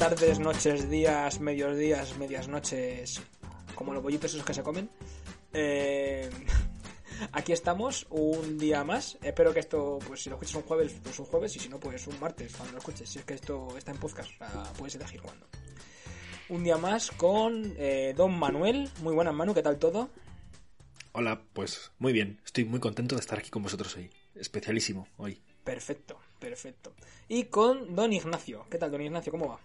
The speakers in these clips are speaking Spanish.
Tardes, noches, días, medios días, medias noches, como los bollitos esos que se comen. Eh, aquí estamos un día más. Espero que esto, pues si lo escuchas un jueves, pues un jueves, y si no, pues un martes, cuando lo escuches. Si es que esto está en podcast, o sea, puedes elegir cuándo. Un día más con eh, Don Manuel. Muy buenas, Manu, ¿qué tal todo? Hola, pues muy bien. Estoy muy contento de estar aquí con vosotros hoy. Especialísimo hoy. Perfecto, perfecto. Y con Don Ignacio. ¿Qué tal, Don Ignacio? ¿Cómo va?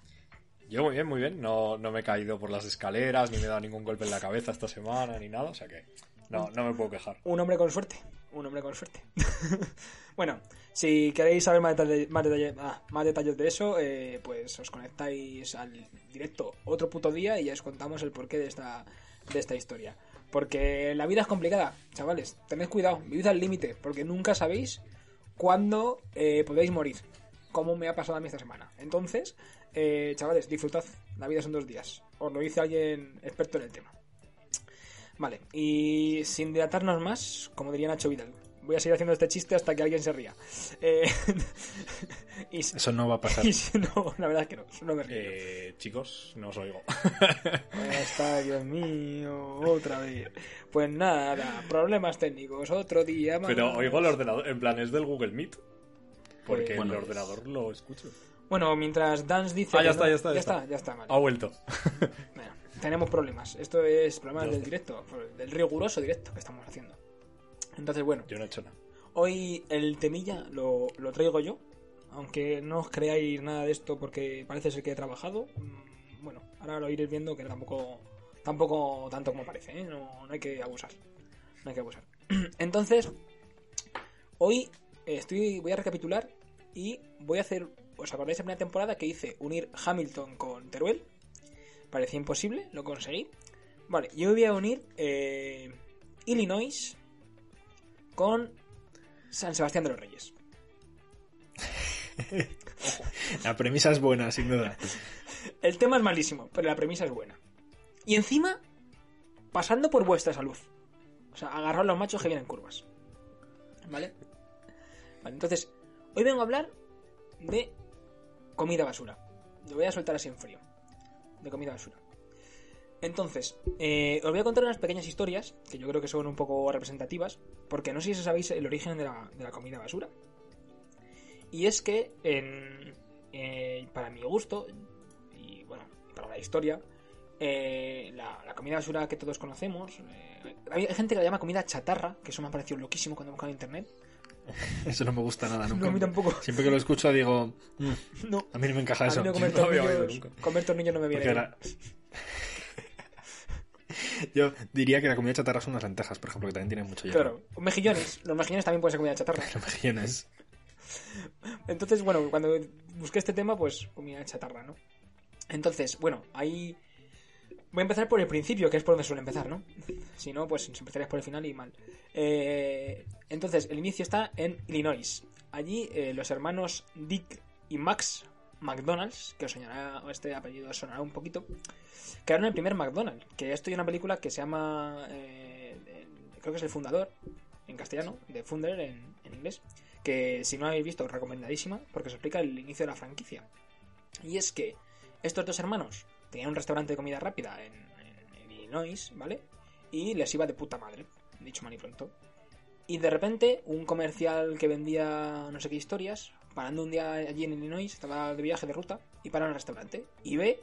Yo muy bien, muy bien. No, no me he caído por las escaleras, ni me he dado ningún golpe en la cabeza esta semana, ni nada. O sea que no, no me puedo quejar. Un hombre con suerte. Un hombre con suerte. bueno, si queréis saber más detalles, más detalles, ah, más detalles de eso, eh, pues os conectáis al directo otro puto día y ya os contamos el porqué de esta, de esta historia. Porque la vida es complicada, chavales. Tened cuidado, vivid al límite, porque nunca sabéis cuándo eh, podéis morir. Como me ha pasado a mí esta semana. Entonces, eh, chavales, disfrutad. La vida son dos días. Os lo dice alguien experto en el tema. Vale, y sin dilatarnos más, como diría Nacho Vidal, voy a seguir haciendo este chiste hasta que alguien se ría. Eh, y, Eso no va a pasar. y si no, la verdad es que no, no me río. Eh, chicos, no os oigo. Está, Dios mío, otra vez. Pues nada, problemas técnicos, otro día más. Pero oigo el ordenador, en plan es del Google Meet. Porque Pues- en el ordenador lo escucho. Bueno, mientras Dance dice. Ah, ya está, no- ya está, Ya ya está, está. ya está, vale. Ha vuelto. Bueno, tenemos problemas. Esto es problemas Ya del directo, del riguroso directo que estamos haciendo. Entonces, bueno, Yo no he hecho nada. hoy el temilla lo, lo traigo yo. Aunque no os creáis nada de esto porque parece ser que he trabajado. mm, Bueno, ahora lo iréis viendo que tampoco, tampoco tanto como parece, ¿eh? no, no hay que abusar. No hay que abusar. Entonces, hoy eh, estoy, voy a recapitular y voy a hacer. ¿Os acordáis de la primera temporada que hice unir Hamilton con Teruel? Parecía imposible, lo conseguí. Vale, yo voy a unir eh, Illinois con San Sebastián de los Reyes. La premisa es buena, sin duda. El tema es malísimo, pero la premisa es buena. Y encima, pasando por vuestra salud. O sea, agarrar los machos que vienen curvas. ¿Vale? Vale, entonces, hoy vengo a hablar de comida basura. Lo voy a soltar así en frío. De comida basura. Entonces, eh, os voy a contar unas pequeñas historias que yo creo que son un poco representativas, porque no sé si sabéis el origen de la, de la comida basura. Y es que, en, eh, para mi gusto, y bueno, para la historia, eh, la, comida basura que todos conocemos, hay gente que la llama comida chatarra, que eso me ha parecido loquísimo cuando he buscado en internet. Eso no me gusta nada nunca. No, a mí tampoco. Siempre que lo escucho digo, "Mm, No, a mí no me encaja a eso. mí no comer no tornillos, comer tornillos no me viene ahora- Yo diría que la comida chatarra son las lentejas, por ejemplo, que también tienen mucho hierro. Claro, mejillones. Los mejillones también pueden ser comida chatarra. Los mejillones. Entonces, bueno, cuando busqué este tema, pues comida chatarra, ¿no? Entonces, bueno, ahí voy a empezar por el principio, que es por donde suele empezar, ¿no? Si no, pues empezarías por el final y mal. Eh, entonces, el inicio está en Illinois. Allí, eh, los hermanos Dick y Max McDonald's, que os sonará, este apellido sonará un poquito, crearon el primer McDonald's. Que esto hay una película que se llama, eh, creo que es El Fundador, en castellano, de Funder en, en inglés, que si no habéis visto, recomendadísima, porque os explica el inicio de la franquicia. Y es que estos dos hermanos tenían un restaurante de comida rápida en, Illinois, ¿vale? Y les iba de puta madre, dicho mal y pronto. Y de repente, un comercial que vendía no sé qué historias, parando un día allí en Illinois, estaba de viaje de ruta, y para en restaurante, y ve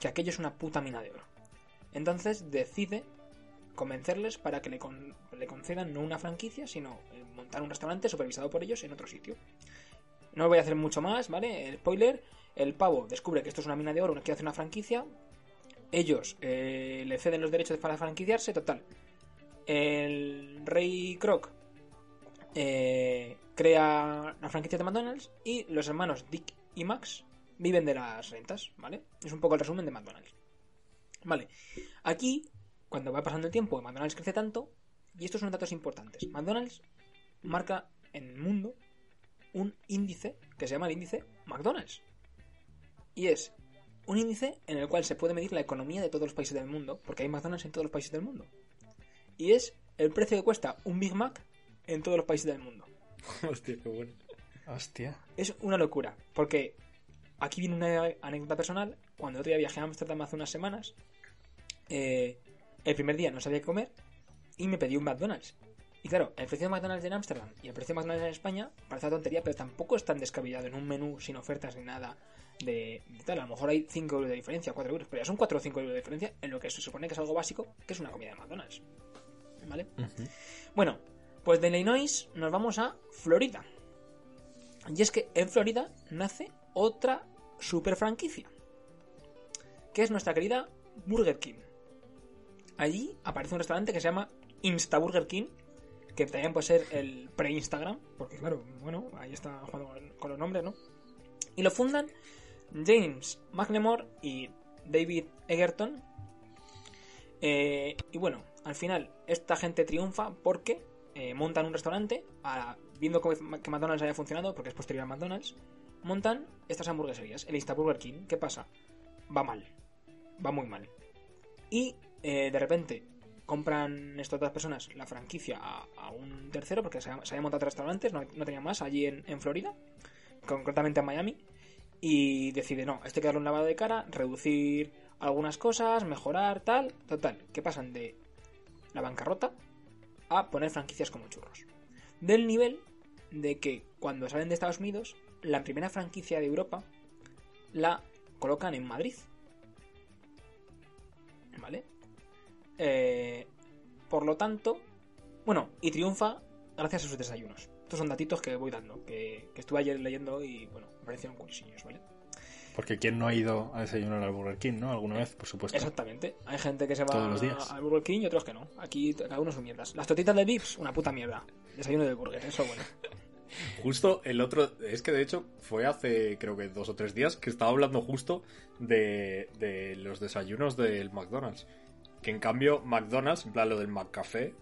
que aquello es una puta mina de oro. Entonces decide convencerles para que le, con- le concedan no una franquicia, sino eh, montar un restaurante supervisado por ellos en otro sitio. No voy a hacer mucho más, ¿vale? El spoiler, el pavo descubre que esto es una mina de oro, quiere hacer una franquicia, ellos eh, le ceden los derechos para franquiciarse, total. El rey Croc eh, crea la franquicia de McDonald's y los hermanos Dick y Max viven de las rentas, ¿vale? Es un poco el resumen de McDonald's. Vale, aquí, cuando va pasando el tiempo, McDonald's crece tanto, y estos son datos importantes. McDonald's marca en el mundo un índice que se llama el índice McDonald's. Y es un índice en el cual se puede medir la economía de todos los países del mundo, porque hay McDonald's en todos los países del mundo. Y es el precio que cuesta un Big Mac en todos los países del mundo. Hostia, qué bueno. Hostia. Es una locura, porque aquí viene una anécdota personal. Cuando otro día viajé a Amsterdam hace unas semanas, eh, el primer día no sabía qué comer y me pedí un McDonald's. Y claro, el precio de McDonald's en Ámsterdam y el precio de McDonald's en España parece una tontería, pero tampoco es tan descabellado en un menú sin ofertas ni nada de, de tal. A lo mejor hay 5 euros de diferencia, 4 euros, pero ya son 4 o 5 euros de diferencia en lo que se supone que es algo básico, que es una comida de McDonald's. ¿Vale? Bueno, pues de Illinois nos vamos a Florida. Y es que en Florida nace otra super franquicia, que es nuestra querida Burger King. Allí aparece un restaurante que se llama Insta Burger King, que también puede ser el pre-Instagram, porque claro, bueno, ahí está jugando con- con los nombres, ¿no? Y lo fundan James McLemore y David Egerton. Eh, y bueno, al final esta gente triunfa porque eh, montan un restaurante, viendo que McDonald's haya funcionado, porque es posterior a McDonald's, montan estas hamburgueserías, el Insta Burger King. ¿Qué pasa? Va mal, va muy mal. Y eh, de repente compran estas otras personas la franquicia a, un tercero, porque se, había- se habían montado restaurantes, no, no más, allí en, en Florida, concretamente en Miami, y decide, no, esto hay que darle un lavado de cara, reducir algunas cosas, mejorar, tal, total, que pasan de la bancarrota a poner franquicias como churros. Del nivel de que cuando salen de Estados Unidos, la primera franquicia de Europa la colocan en Madrid. ¿Vale? Eh, por lo tanto, bueno, y triunfa gracias a sus desayunos. Estos son datitos que voy dando, que, que estuve ayer leyendo y, bueno, me parecieron curiosillos, ¿vale? Porque ¿quién no ha ido a desayunar al Burger King, no? Alguna vez, por supuesto. Exactamente. Hay gente que se va Todos los días. al Burger King y otros que no. Aquí cada uno sus mierdas. Las tortitas de Vips, una puta mierda. Desayuno de burger, eso bueno. Justo el otro, es que de hecho fue hace creo que dos o tres días que estaba hablando justo de, de los desayunos del McDonald's. Que en cambio McDonald's, en plan lo del McCafé,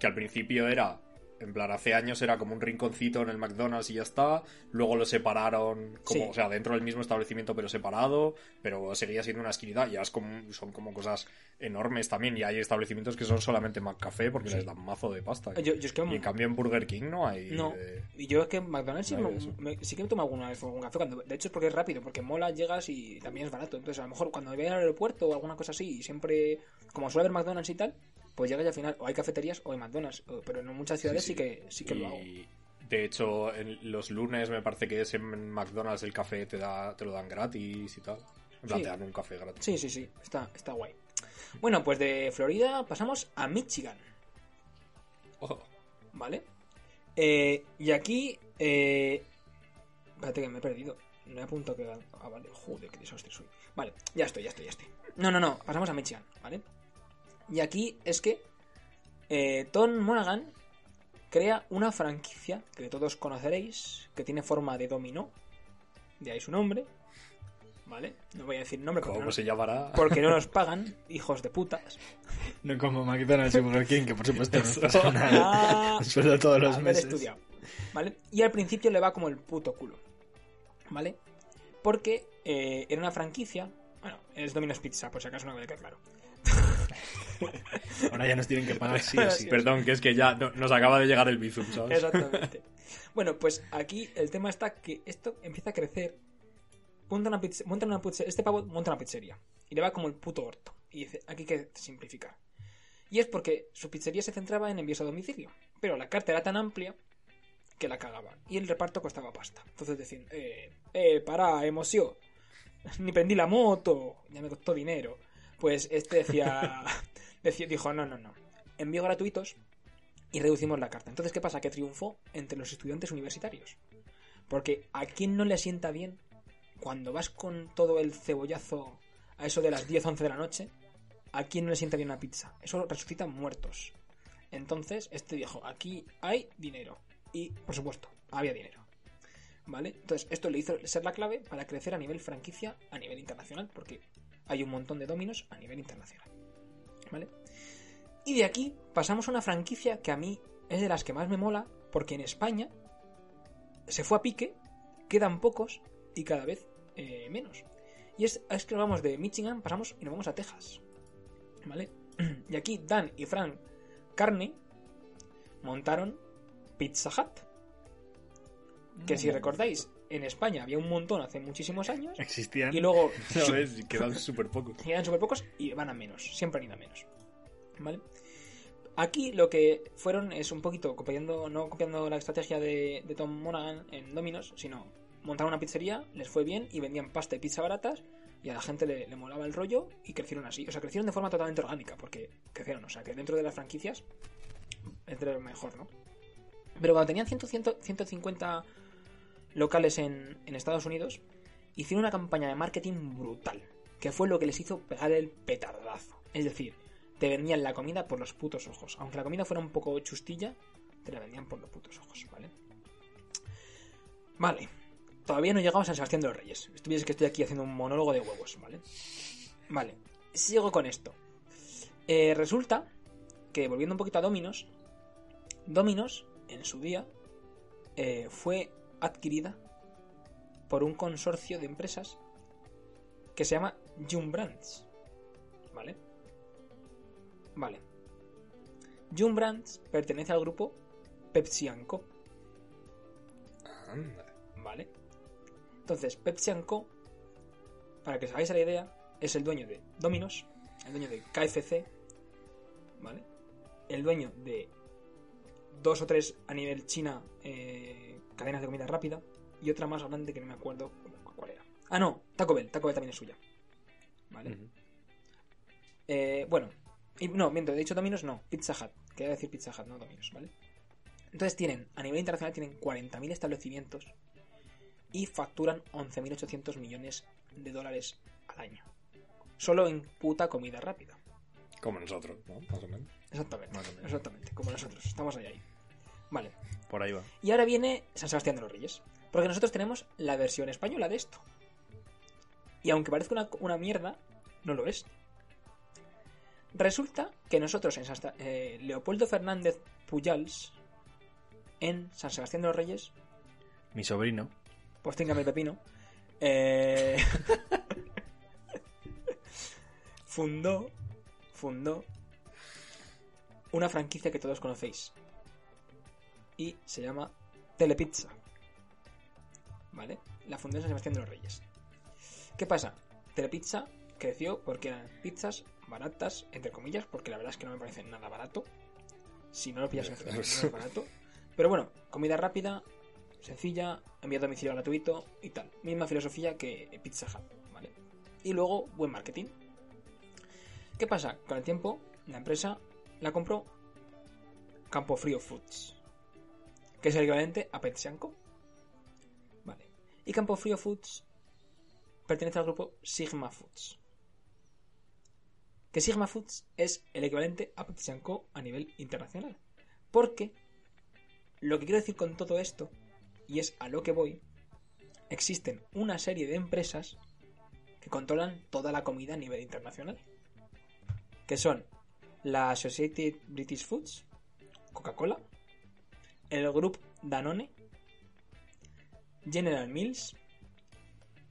que al principio era, en plan hace años era como un rinconcito en el McDonald's y ya está, luego lo separaron, como, Sí. o sea, dentro del mismo establecimiento pero separado, pero seguía siendo una esquinita, ya es como, son como cosas enormes también y hay establecimientos que son solamente McCafé porque les dan mazo de pasta. Yo, yo es que Y en cambio en Burger King no hay... No, eh, y yo es que en McDonald's sí, No me, me- sí que me tomo alguna vez algún café. Cuando, de hecho es porque es rápido, porque mola, llegas y también es barato. Entonces a lo mejor cuando voy al aeropuerto o alguna cosa así, y siempre, como suele haber McDonald's y tal, pues llegas y al final o hay cafeterías o hay McDonald's. Pero en muchas ciudades sí, sí. que sí que lo hago. De hecho, en los lunes me parece que es en McDonald's el café te da, te lo dan gratis y tal. En plan, Sí. te dan un café gratis. Sí, sí, sí, está, está guay. Bueno, pues de Florida pasamos a Michigan, Oh, ¿vale? Eh, y aquí... Eh... Espérate que me he perdido. No he apuntado que... Ah, vale. Joder, qué desastre soy. Vale, ya estoy, ya estoy, ya estoy. No, no, no. Pasamos a Michigan, ¿vale? Y aquí es que eh, Tom Monaghan crea una franquicia que todos conoceréis, que tiene forma de dominó. De ahí su nombre. ¿Vale? No voy a decir nombre porque ¿Cómo no, se llamará? porque no nos pagan, hijos de putas. No como McDonald's y Burger King, que por supuesto nos. Ah, El sueldo todos los meses. estudiado. ¿Vale? Y al principio le va como el puto culo. ¿Vale? Porque eh, era una franquicia. Bueno, es Domino's Pizza, por si acaso no me queda claro. Ahora ya nos tienen que pagar sí o sí. Perdón, que es que ya no- nos acaba de llegar el Bizum, ¿sabes? Exactamente. bueno, pues aquí el tema está que esto empieza a crecer. Monta una pizze- monta una pizze- este pavo monta una pizzería. Y le va como el puto orto. Y dice, aquí hay que simplificar. Y es porque su pizzería se centraba en envíos a domicilio. Pero la carta era tan amplia que la cagaba. Y el reparto costaba pasta. Entonces decían, eh, eh, para, emoción. Ni prendí la moto. Ya me costó dinero. Pues este decía, decía dijo, no, no, no. Envío gratuitos y reducimos la carta. Entonces, ¿qué pasa? Que triunfó entre los estudiantes universitarios. Porque a quién no le sienta bien cuando vas con todo el cebollazo a eso de las 10, 11 de la noche, ¿a quién no le sienta bien una pizza? Eso resucita muertos. Entonces, este dijo, aquí hay dinero. Y, por supuesto, había dinero. ¿Vale? Entonces, esto le hizo ser la clave para crecer a nivel franquicia, a nivel internacional, porque hay un montón de dominos a nivel internacional. ¿Vale? Y de aquí pasamos a una franquicia que a mí es de las que más me mola, porque en España se fue a pique, quedan pocos y cada vez eh, menos. Y es, es que vamos de Michigan, pasamos y nos vamos a Texas. ¿Vale? Y aquí Dan y Frank Carney montaron Pizza Hut. Que si recordáis, en España había un montón hace muchísimos años. Existían. Y luego ¿Sabes? Y quedan súper pocos. quedan súper pocos y van a menos. Siempre han ido a menos. ¿Vale? Aquí lo que fueron es un poquito copiando, no copiando la estrategia de, de Tom Monaghan en Dominos, sino montaron una pizzería, les fue bien y vendían pasta y pizza baratas y a la gente le, le molaba el rollo y crecieron así. O sea, crecieron de forma totalmente orgánica porque crecieron. O sea, que dentro de las franquicias, entre mejor, ¿no? Pero cuando tenían 100, 100, 150 locales en, Estados Unidos, hicieron una campaña de marketing brutal, que fue lo que les hizo pegar el petardazo. Es decir, te vendían la comida por los putos ojos. Aunque la comida fuera un poco chustilla, te la vendían por los putos ojos, ¿vale? Vale. Todavía no llegamos a San Sebastián de los Reyes. Estuviese que estoy aquí haciendo un monólogo de huevos, ¿vale? Vale. Sigo con esto. Eh, resulta que, volviendo un poquito a Dominos, Dominos, en su día, eh, fue adquirida por un consorcio de empresas que se llama Jum Brands. ¿Vale? Vale. Jum Brands pertenece al grupo Pepsi Co. ¿Vale? Entonces, Pepsi Co, para que os hagáis la idea, es el dueño de Domino's, el dueño de KFC, ¿vale? El dueño de dos o tres a nivel China eh, cadenas de comida rápida y otra más grande que no me acuerdo cuál era. Ah, no, Taco Bell, Taco Bell también es suya. ¿Vale? Eh, bueno, y, no, miento, he dicho Domino's, no, Pizza Hut. Quería decir Pizza Hut, no Domino's, ¿vale? Entonces tienen, a nivel internacional, tienen 40.000 establecimientos y facturan 11.800 millones de dólares al año. Solo en puta comida rápida. Como nosotros, ¿no? Más o menos. Exactamente, Más o menos. exactamente, como nosotros, estamos ahí, ahí. Vale, Por ahí va. y ahora viene San Sebastián de los Reyes. Porque nosotros tenemos la versión española de esto. Y aunque parezca una, una mierda, no lo es. Resulta que nosotros en eh, Leopoldo Fernández Pujals, en San Sebastián de los Reyes, Mi sobrino. pues téngame el pepino, eh, fundó, fundó una franquicia que todos conocéis. Y se llama Telepizza. ¿Vale? La fundó San Sebastián de los Reyes. ¿Qué pasa? Telepizza creció porque eran pizzas baratas, entre comillas, porque la verdad es que no me parece nada barato. Si no lo pillas en no es barato. Pero bueno, comida rápida, sencilla, envío a domicilio gratuito y tal. Misma filosofía que Pizza Hut, ¿vale? Y luego, buen marketing. ¿Qué pasa? Con el tiempo, la empresa la compró Campo Frío Foods, que es el equivalente a Petsianco. Vale. Y Campo Frío Foods pertenece al grupo Sigma Foods. Que Sigma Foods es el equivalente a Petsianco a nivel internacional. Porque lo que quiero decir con todo esto, y es a lo que voy, existen una serie de empresas que controlan toda la comida a nivel internacional. Que son la Associated British Foods, Coca-Cola, el Group Danone, General Mills,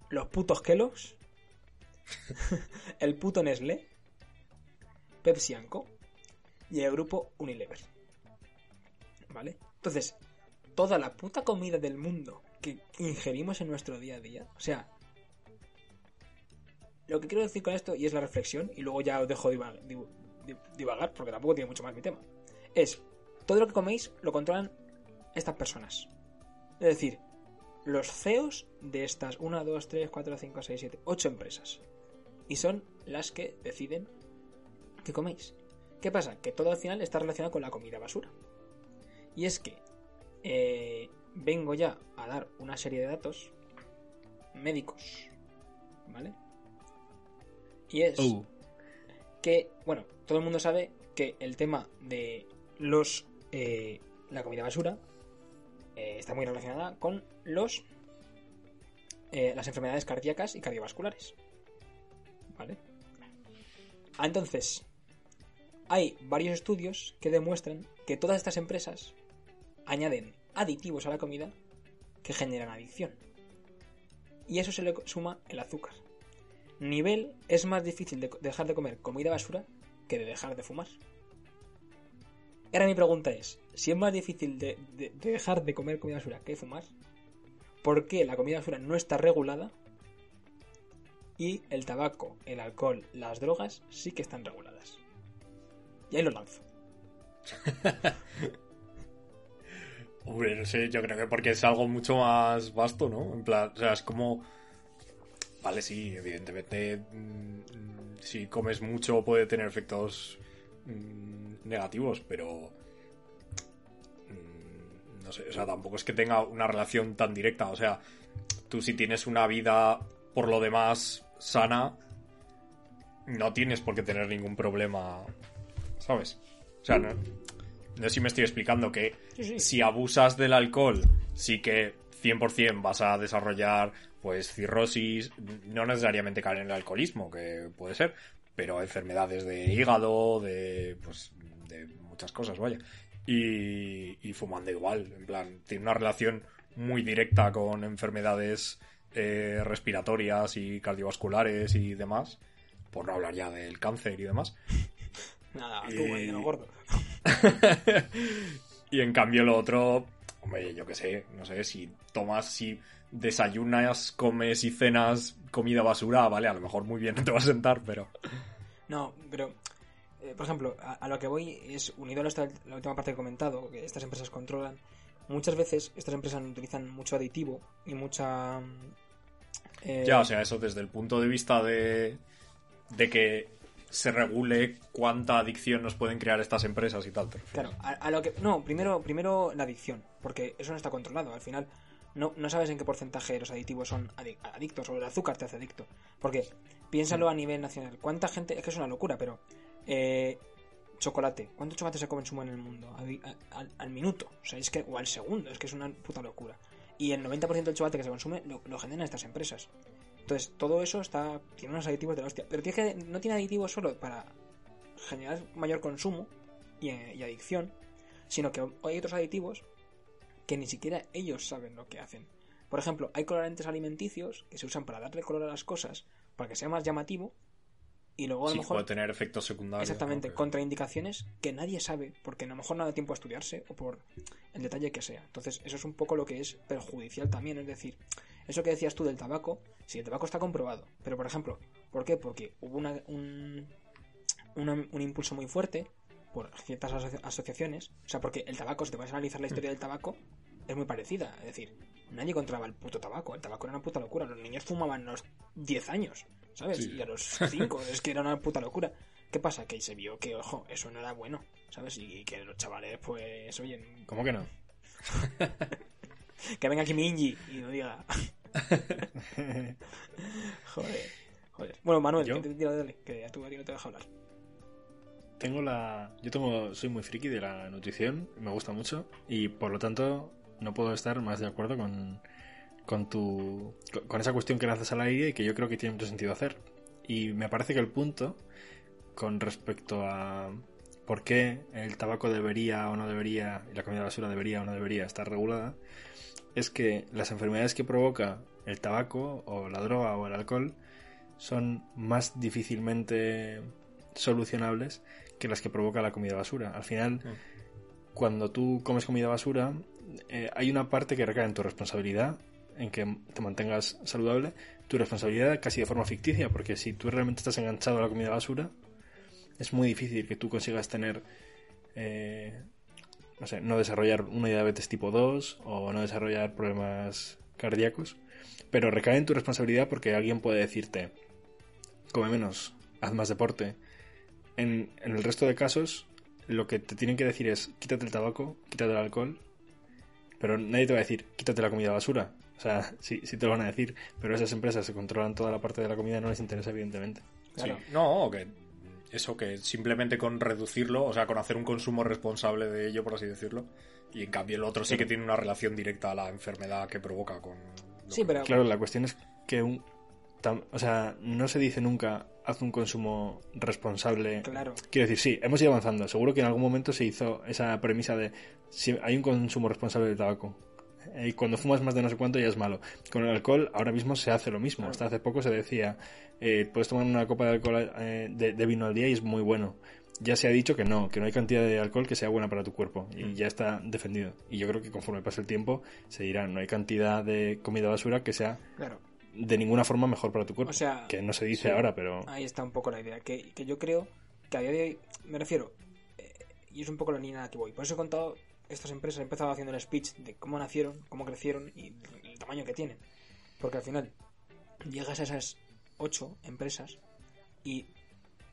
los putos Kellogg's, el puto Nestlé, Pepsi Co y el grupo Unilever. ¿Vale? Entonces, toda la puta comida del mundo que ingerimos en nuestro día a día, o sea, lo que quiero decir con esto, y es la reflexión, y luego ya os dejo diva- div- div- divagar, porque tampoco tiene mucho más mi tema, es, todo lo que coméis lo controlan estas personas. Es decir, los CEOs de estas 1, 2, 3, 4, 5, 6, 7, 8 empresas. Y son las que deciden qué coméis. ¿Qué pasa? Que todo al final está relacionado con la comida basura. Y es que eh, vengo ya a dar una serie de datos médicos, ¿vale? Y es Oh, que, bueno, todo el mundo sabe que el tema de los eh, la comida basura eh, está muy relacionada con los eh, las enfermedades cardíacas y cardiovasculares. ¿Vale? Ah, Entonces, hay varios estudios que demuestran que todas estas empresas añaden aditivos a la comida que generan adicción. Y eso se le suma el azúcar. Nivel es más difícil de dejar de comer comida basura que de dejar de fumar. Ahora mi pregunta es, si es más difícil de, de- de dejar de comer comida basura que fumar, ¿por qué la comida basura no está regulada y el tabaco, el alcohol, las drogas sí que están reguladas? Y ahí lo lanzo. Hombre, no sé, yo creo que porque es algo mucho más vasto, ¿no? En plan, o sea, es como... Vale, sí, evidentemente, mm, si comes mucho puede tener efectos mm, negativos, pero... mm, No sé, o sea, tampoco es que tenga una relación tan directa. O sea, tú si tienes una vida por lo demás sana, no tienes por qué tener ningún problema, ¿sabes? O sea, no, no sé si me estoy explicando que si abusas del alcohol, sí que 100% vas a desarrollar pues cirrosis, no necesariamente caer en el alcoholismo, que puede ser, pero enfermedades de hígado, de pues de muchas cosas, vaya. Y, y fumando igual, en plan, tiene una relación muy directa con enfermedades eh, respiratorias y cardiovasculares y demás, por no hablar ya del cáncer y demás. Nada, tú, Y- lo gordo. y en cambio lo otro, hombre, yo qué sé, no sé, si tomas, si desayunas, comes y cenas comida basura, vale, a lo mejor muy bien no te va a sentar, pero... No, pero, eh, por ejemplo, a, a lo que voy es unido a esta- la última parte que he comentado, que estas empresas controlan. Muchas veces estas empresas utilizan mucho aditivo y mucha. eh, Ya, o sea, eso desde el punto de vista de, de que se regule cuánta adicción nos pueden crear estas empresas y tal. Claro, a, a lo que. No, primero, primero la adicción, porque eso no está controlado. Al final, no, no sabes en qué porcentaje los aditivos son adi- adictos o el azúcar te hace adicto. Porque piénsalo a nivel nacional. ¿Cuánta gente.? Es que es una locura, pero. eh, chocolate. ¿Cuánto chocolate se consume en el mundo? Al, al- al minuto. O sea, es que. O al segundo. Es que es una puta locura. Y el 90% del chocolate que se consume lo, lo generan estas empresas. Entonces, todo eso está tiene unos aditivos de la hostia. Pero tiene que, no tiene aditivos solo para generar mayor consumo y, eh, y adicción, sino que hay otros aditivos que ni siquiera ellos saben lo que hacen. Por ejemplo, hay colorantes alimenticios que se usan para darle color a las cosas, para que sea más llamativo, y luego a lo mejor... puede tener efectos secundarios. Exactamente, contraindicaciones que nadie sabe, porque a lo mejor no da tiempo a estudiarse o por el detalle que sea. Entonces, eso es un poco lo que es perjudicial también, es decir, eso que decías tú del tabaco, si el tabaco está comprobado, pero por ejemplo, ¿por qué? Porque hubo una- un, una- un impulso muy fuerte por ciertas asoci- asociaciones, o sea, porque el tabaco, si te vas a analizar la historia del tabaco, es muy parecida, es decir, nadie controlaba el puto tabaco, el tabaco era una puta locura, los niños fumaban a los 10 años, ¿sabes? Sí. Y a los 5, es que era una puta locura. ¿Qué pasa? Que se vio que, ojo, eso no era bueno, ¿sabes? Y que los chavales, pues, oye, ¿Cómo que no? que venga aquí mi Ingi y no diga. joder, joder. Bueno, Manuel, ¿Yo? tira dale, que a tu marido te deja hablar. Tengo la. Yo tengo. Soy muy friki de la nutrición, me gusta mucho. Y por lo tanto, no puedo estar más de acuerdo con. Con tu. Con, esa cuestión que lanzas al aire y que yo creo que tiene mucho sentido hacer. Y me parece que el punto. Con respecto a. Por qué el tabaco debería o no debería. Y la comida basura debería o no debería estar regulada. Es que las enfermedades que provoca el tabaco o la droga o el alcohol son más difícilmente solucionables que las que provoca la comida basura. Al final, cuando tú comes comida basura, eh, hay una parte que recae en tu responsabilidad, en que te mantengas saludable, tu responsabilidad casi de forma ficticia, porque si tú realmente estás enganchado a la comida basura, es muy difícil que tú consigas tener, eh, no sé, no desarrollar una diabetes tipo 2 o no desarrollar problemas cardíacos, pero recae en tu responsabilidad porque alguien puede decirte, come menos, haz más deporte. En, en el resto de casos, lo que te tienen que decir es quítate el tabaco, quítate el alcohol, pero nadie te va a decir quítate la comida basura. O sea, sí, sí te lo van a decir, pero esas empresas se controlan toda la parte de la comida no les interesa, evidentemente. Claro. Sí. No, que eso que simplemente con reducirlo, o sea, con hacer un consumo responsable de ello, por así decirlo. Y en cambio el otro sí que tiene una relación directa a la enfermedad que provoca con... Sí, que- pero Claro, la cuestión es que un... tam- o sea, no se dice nunca haz un consumo responsable. claro. Quiero decir, sí, hemos ido avanzando. Seguro que en algún momento se hizo esa premisa de si hay un consumo responsable de tabaco. eh, Y cuando fumas más de no sé cuánto ya es malo. Con el alcohol ahora mismo se hace lo mismo. Hasta hace poco se decía, eh, puedes tomar una copa de alcohol eh, de, de vino al día y es muy bueno. Ya se ha dicho que no, que no hay cantidad de alcohol que sea buena para tu cuerpo. Y ya está defendido. Y yo creo que conforme pase el tiempo se dirá, no hay cantidad de comida basura que sea Claro. De ninguna forma mejor para tu cuerpo. O sea, que no se dice sí. ahora, pero... Ahí está un poco la idea. Que, que yo creo que a día de hoy, me refiero, eh, y es un poco la línea a la que voy. Por eso he contado, estas empresas he empezado haciendo el speech de cómo nacieron, cómo crecieron y el tamaño que tienen. Porque al final, llegas a esas ocho empresas y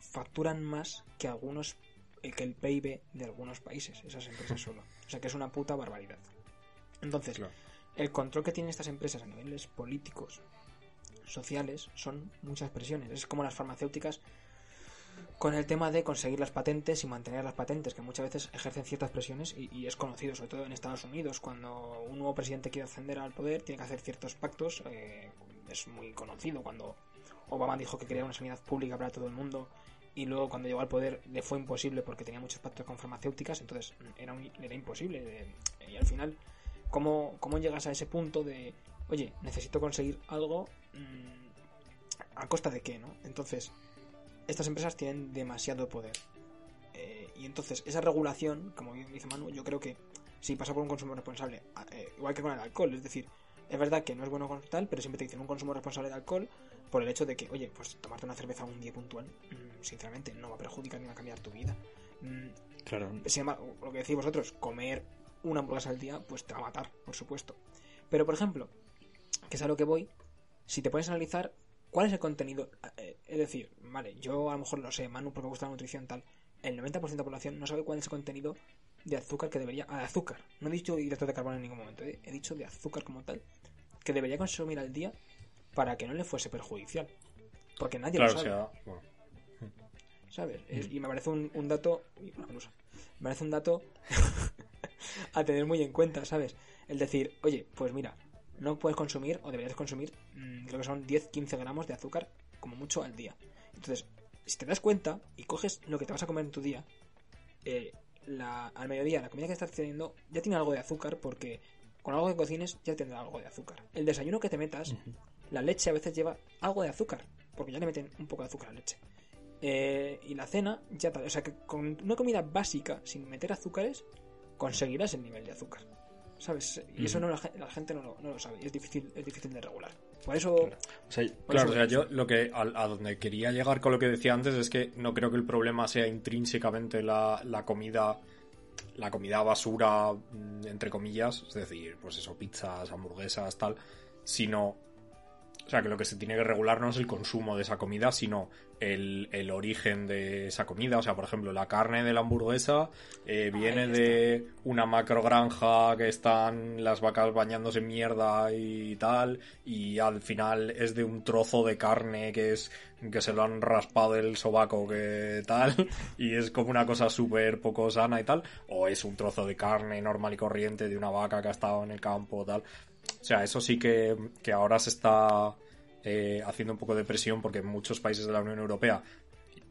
facturan más que algunos, eh, que el PIB de algunos países, esas empresas solo. O sea que es una puta barbaridad. Entonces, Claro. el control que tienen estas empresas a niveles políticos, sociales, son muchas presiones. Es como las farmacéuticas con el tema de conseguir las patentes y mantener las patentes, que muchas veces ejercen ciertas presiones y, es conocido, sobre todo en Estados Unidos, cuando un nuevo presidente quiere ascender al poder, tiene que hacer ciertos pactos. eh, es muy conocido cuando Obama dijo que quería una sanidad pública para todo el mundo y luego cuando llegó al poder le fue imposible porque tenía muchos pactos con farmacéuticas, entonces era, un- era imposible. de- y al final, ¿cómo, ¿cómo llegas a ese punto de, oye, necesito conseguir algo a costa de qué, ¿no? Entonces, estas empresas tienen demasiado poder. Eh, y entonces, esa regulación, como bien dice Manu, yo creo que sí pasa por un consumo responsable, a- eh, igual que con el alcohol, es decir, es verdad que no es bueno con tal, pero siempre te dicen un consumo responsable de alcohol por el hecho de que, oye, pues tomarte una cerveza un día puntual, mm, sinceramente, no va a perjudicar ni va a cambiar tu vida. Mm, Claro, lo que decís vosotros, comer una hamburguesa al día, pues te va a matar, por supuesto. Pero, por ejemplo, que es a lo que voy, si te pones a analizar cuál es el contenido, eh, es decir, vale, yo a lo mejor lo sé, Manu, porque me gusta la nutrición tal, el 90% de la población no sabe cuál es el contenido de azúcar que debería, ah, de azúcar, no he dicho hidratos de carbono en ningún momento, eh, he dicho de azúcar como tal, que debería consumir al día para que no le fuese perjudicial. Porque nadie Claro, lo o sabe. sea, bueno, ¿sabes? Es- y me parece un, un dato. una. Me parece un dato a tener muy en cuenta, ¿sabes? El decir, oye, pues mira, no puedes consumir o deberías consumir, mm, creo que son 10-15 gramos de azúcar, como mucho al día. Entonces, si te das cuenta y coges lo que te vas a comer en tu día, eh, la, al mediodía la comida que estás teniendo ya tiene algo de azúcar porque con algo que cocines ya tendrá algo de azúcar. El desayuno que te metas, la leche a veces lleva algo de azúcar, porque ya le meten un poco de azúcar a la leche. Eh, y la cena, ya tal. O sea que con una comida básica, sin meter azúcares, conseguirás el nivel de azúcar. ¿Sabes? Y eso no la, gen- la gente no lo, no lo sabe. Y es difícil, es difícil de regular. Por eso. o sea, por Claro, eso- o sea, yo lo que a, a donde quería llegar con lo que decía antes es que no creo que el problema sea intrínsecamente la, la comida la comida basura mm, entre comillas, es decir, pues eso, pizzas, hamburguesas, tal, sino o sea, que lo que se tiene que regular no es el consumo de esa comida, sino el, el origen de esa comida. O sea, por ejemplo, la carne de la hamburguesa eh, viene de una macrogranja que están las vacas bañándose en mierda y tal, y al final es de un trozo de carne que es que se lo han raspado el sobaco que tal, y es como una cosa súper poco sana y tal, o es un trozo de carne normal y corriente de una vaca que ha estado en el campo tal. O sea, eso sí que, que ahora se está eh, haciendo un poco de presión porque en muchos países de la Unión Europea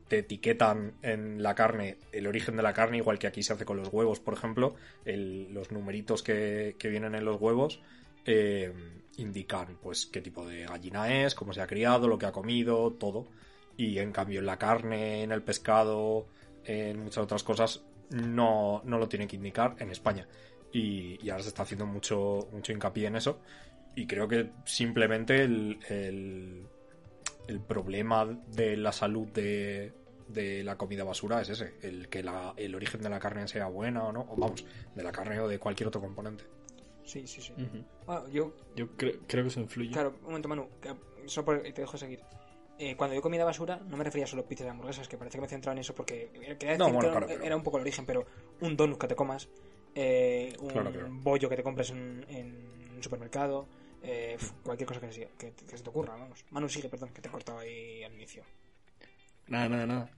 te etiquetan en la carne el origen de la carne, igual que aquí se hace con los huevos, por ejemplo, los numeritos que, que vienen en los huevos eh, indican pues qué tipo de gallina es, cómo se ha criado, lo que ha comido, todo. Y en cambio en la carne, en el pescado, en muchas otras cosas, no, no lo tienen que indicar en España. Y, y ahora se está haciendo mucho, mucho hincapié en eso. Y creo que simplemente el, el, el problema de la salud de, de la comida basura es ese, el que la, el origen de la carne sea buena o no, o vamos, de la carne o de cualquier otro componente. Sí, sí, sí. Bueno, yo Yo cre- creo que eso influye. Claro, un momento, Manu, solo por- te dejo seguir. eh, cuando yo comida basura, no me refería solo a pizzas y hamburguesas, que parece que me he centrado en eso porque quería decir No, bueno, que claro, era, pero- era un poco el origen, pero un donut que te comas, eh, un Claro, claro. bollo que te compres en, en un supermercado, eh, cualquier cosa que, se- que- que se te ocurra, vamos. Manu, sigue, perdón, que te he cortado ahí al inicio. Nada, nada, nada.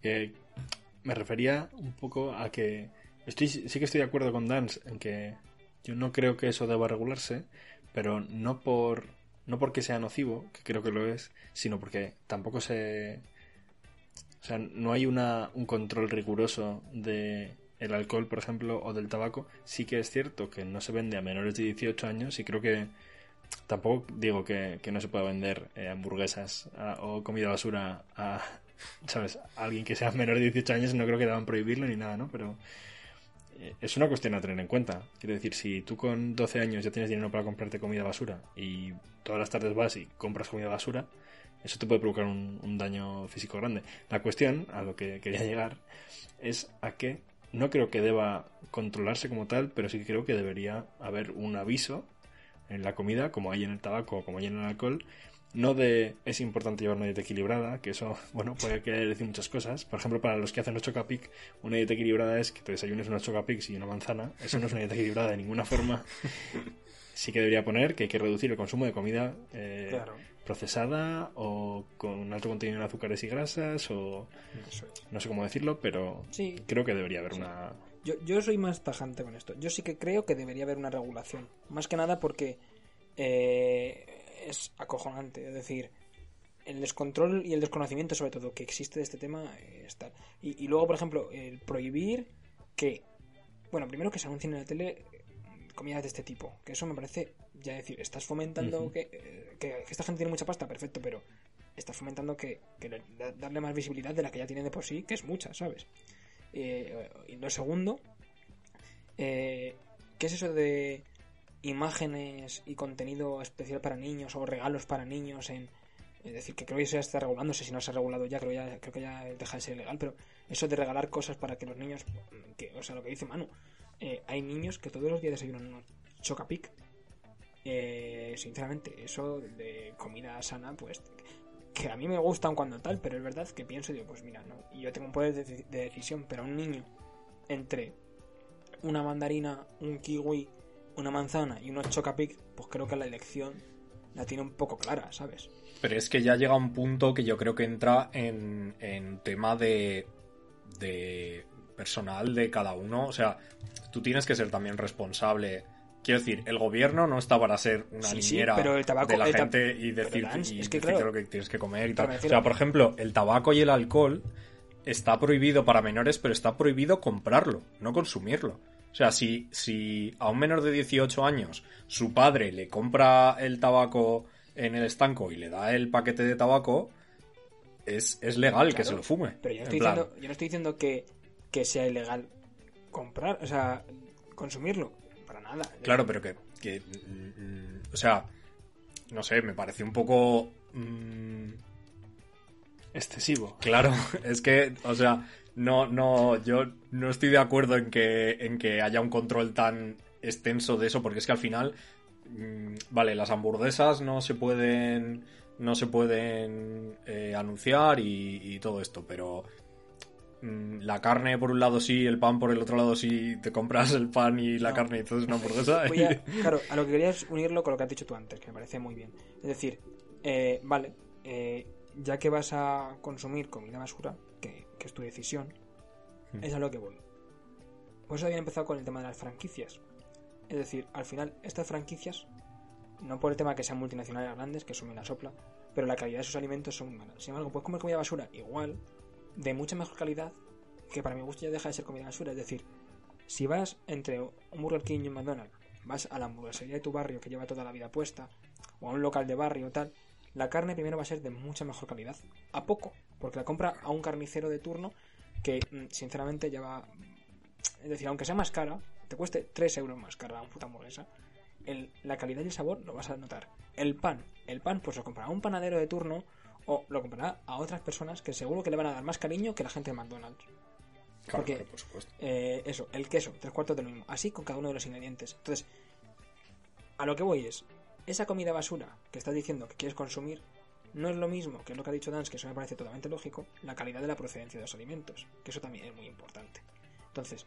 Me refería un poco a que estoy, sí que estoy de acuerdo con Dance en que yo no creo que eso deba regularse, pero no por no porque sea nocivo, que creo que lo es, sino porque tampoco se o sea, no hay una, un control riguroso de el alcohol, por ejemplo, o del tabaco. Sí que es cierto que no se vende a menores de 18 años y creo que tampoco digo que, que no se pueda vender eh, hamburguesas a- o comida basura a, ¿sabes? Alguien que sea menor de 18 años no creo que deban prohibirlo ni nada, ¿no? Pero eh, es una cuestión a tener en cuenta. Quiero decir, si tú con 12 años ya tienes dinero para comprarte comida basura y todas las tardes vas y compras comida basura, eso te puede provocar un, un daño físico grande. La cuestión, a lo que quería llegar, es a que no creo que deba controlarse como tal, pero sí creo que debería haber un aviso en la comida, como hay en el tabaco o como hay en el alcohol, no de es importante llevar una dieta equilibrada, que eso, bueno, puede querer decir muchas cosas. Por ejemplo, para los que hacen los chocapic, una dieta equilibrada es que te desayunes unos chocapics y una manzana. Eso no es una dieta equilibrada de ninguna forma. Sí que debería poner que hay que reducir el consumo de comida eh, Claro. Procesada o con alto contenido en azúcares y grasas o es. no sé cómo decirlo, pero Sí, creo que debería haber una... Yo, yo soy más tajante con esto. Yo sí que creo que debería haber una regulación. Más que nada porque eh, es acojonante. Es decir, el descontrol y el desconocimiento, sobre todo, que existe de este tema, está. Y, y luego, por ejemplo, el prohibir que. Bueno, primero que se anuncien en la tele eh, comidas de este tipo. Que eso me parece. Ya decir, estás fomentando que, eh, que, que esta gente tiene mucha pasta, perfecto, pero estás fomentando que, que le- da- darle más visibilidad de la que ya tiene de por sí, que es mucha, ¿sabes? Eh, y lo segundo, eh, ¿qué es eso de imágenes y contenido especial para niños o regalos para niños en es decir que creo que eso ya está sé si no se ha regulado ya creo ya creo que ya deja de ser ilegal pero eso de regalar cosas para que los niños que o sea lo que dice Manu eh, hay niños que todos los días desayunan unos chocapic eh, sinceramente eso de comida sana pues que a mí me gustan cuando tal pero es verdad que pienso digo pues mira no y yo tengo un poder de, de decisión pero a un niño entre una mandarina, un kiwi, una manzana y unos chocapic, pues creo que la elección la tiene un poco clara, ¿sabes? Pero es que ya llega un punto que yo creo que entra en, en tema de, de personal de cada uno. O sea, tú tienes que ser también responsable. Quiero decir, el gobierno no está para ser una Sí, sí, niñera pero el tabaco- de la el gente y decir, Lance, y es que, claro, lo que tienes que comer y tal. O sea, por ejemplo, el tabaco y el alcohol está prohibido para menores, pero está prohibido comprarlo, no consumirlo. O sea, si, si a un menor de 18 años su padre le compra el tabaco en el estanco y le da el paquete de tabaco, es, es legal que se lo fume. Pero yo no estoy diciendo, yo no estoy diciendo que, que sea ilegal comprar, o sea, consumirlo, nada. Claro, pero que, que, mm, mm, o sea, no sé, me parece un poco... mm, Excesivo. Claro, es que, o sea, no, no, yo no estoy de acuerdo en que, en que haya un control tan extenso de eso, porque es que al final, mm, vale, las hamburguesas no se pueden, no se pueden eh, anunciar y, y todo esto, pero la carne por un lado sí, el pan por el otro lado sí, te compras el pan y la No. carne y entonces una hamburguesa. A- claro, a lo que quería es unirlo con lo que has dicho tú antes, que me parece muy bien. Es decir, eh, vale, eh, ya que vas a consumir comida basura, que, que es tu decisión, Hmm. es a lo que voy. Por eso había empezado con el tema de las franquicias. Es decir, al final, estas franquicias, no por el tema que sean multinacionales grandes, que me la sopla, pero la calidad de sus alimentos son malas. Sin embargo, puedes comer comida basura igual, de mucha mejor calidad, que para mi gusto ya deja de ser comida basura. Es decir, si vas entre un Burger King y un McDonald's, vas a la hamburguesería de tu barrio que lleva toda la vida puesta, o a un local de barrio tal, la carne primero va a ser de mucha mejor calidad. A poco, porque la compra a un carnicero de turno que, mm, sinceramente, lleva. Es decir, aunque sea más cara, te cueste 3 euros más cara una puta hamburguesa, el- la calidad y el sabor lo vas a notar. El pan, el pan, pues lo comprará un panadero de turno o lo comprará a otras personas que seguro que le van a dar más cariño que la gente de McDonald's. Claro, porque- claro, por supuesto. Eh, eso, el queso, tres cuartos de lo mismo. Así con cada uno de los ingredientes. Entonces, a lo que voy es, esa comida basura que estás diciendo que quieres consumir, no es lo mismo, que es lo que ha dicho Dance, que eso me parece totalmente lógico, la calidad de la procedencia de los alimentos, que eso también es muy importante. Entonces,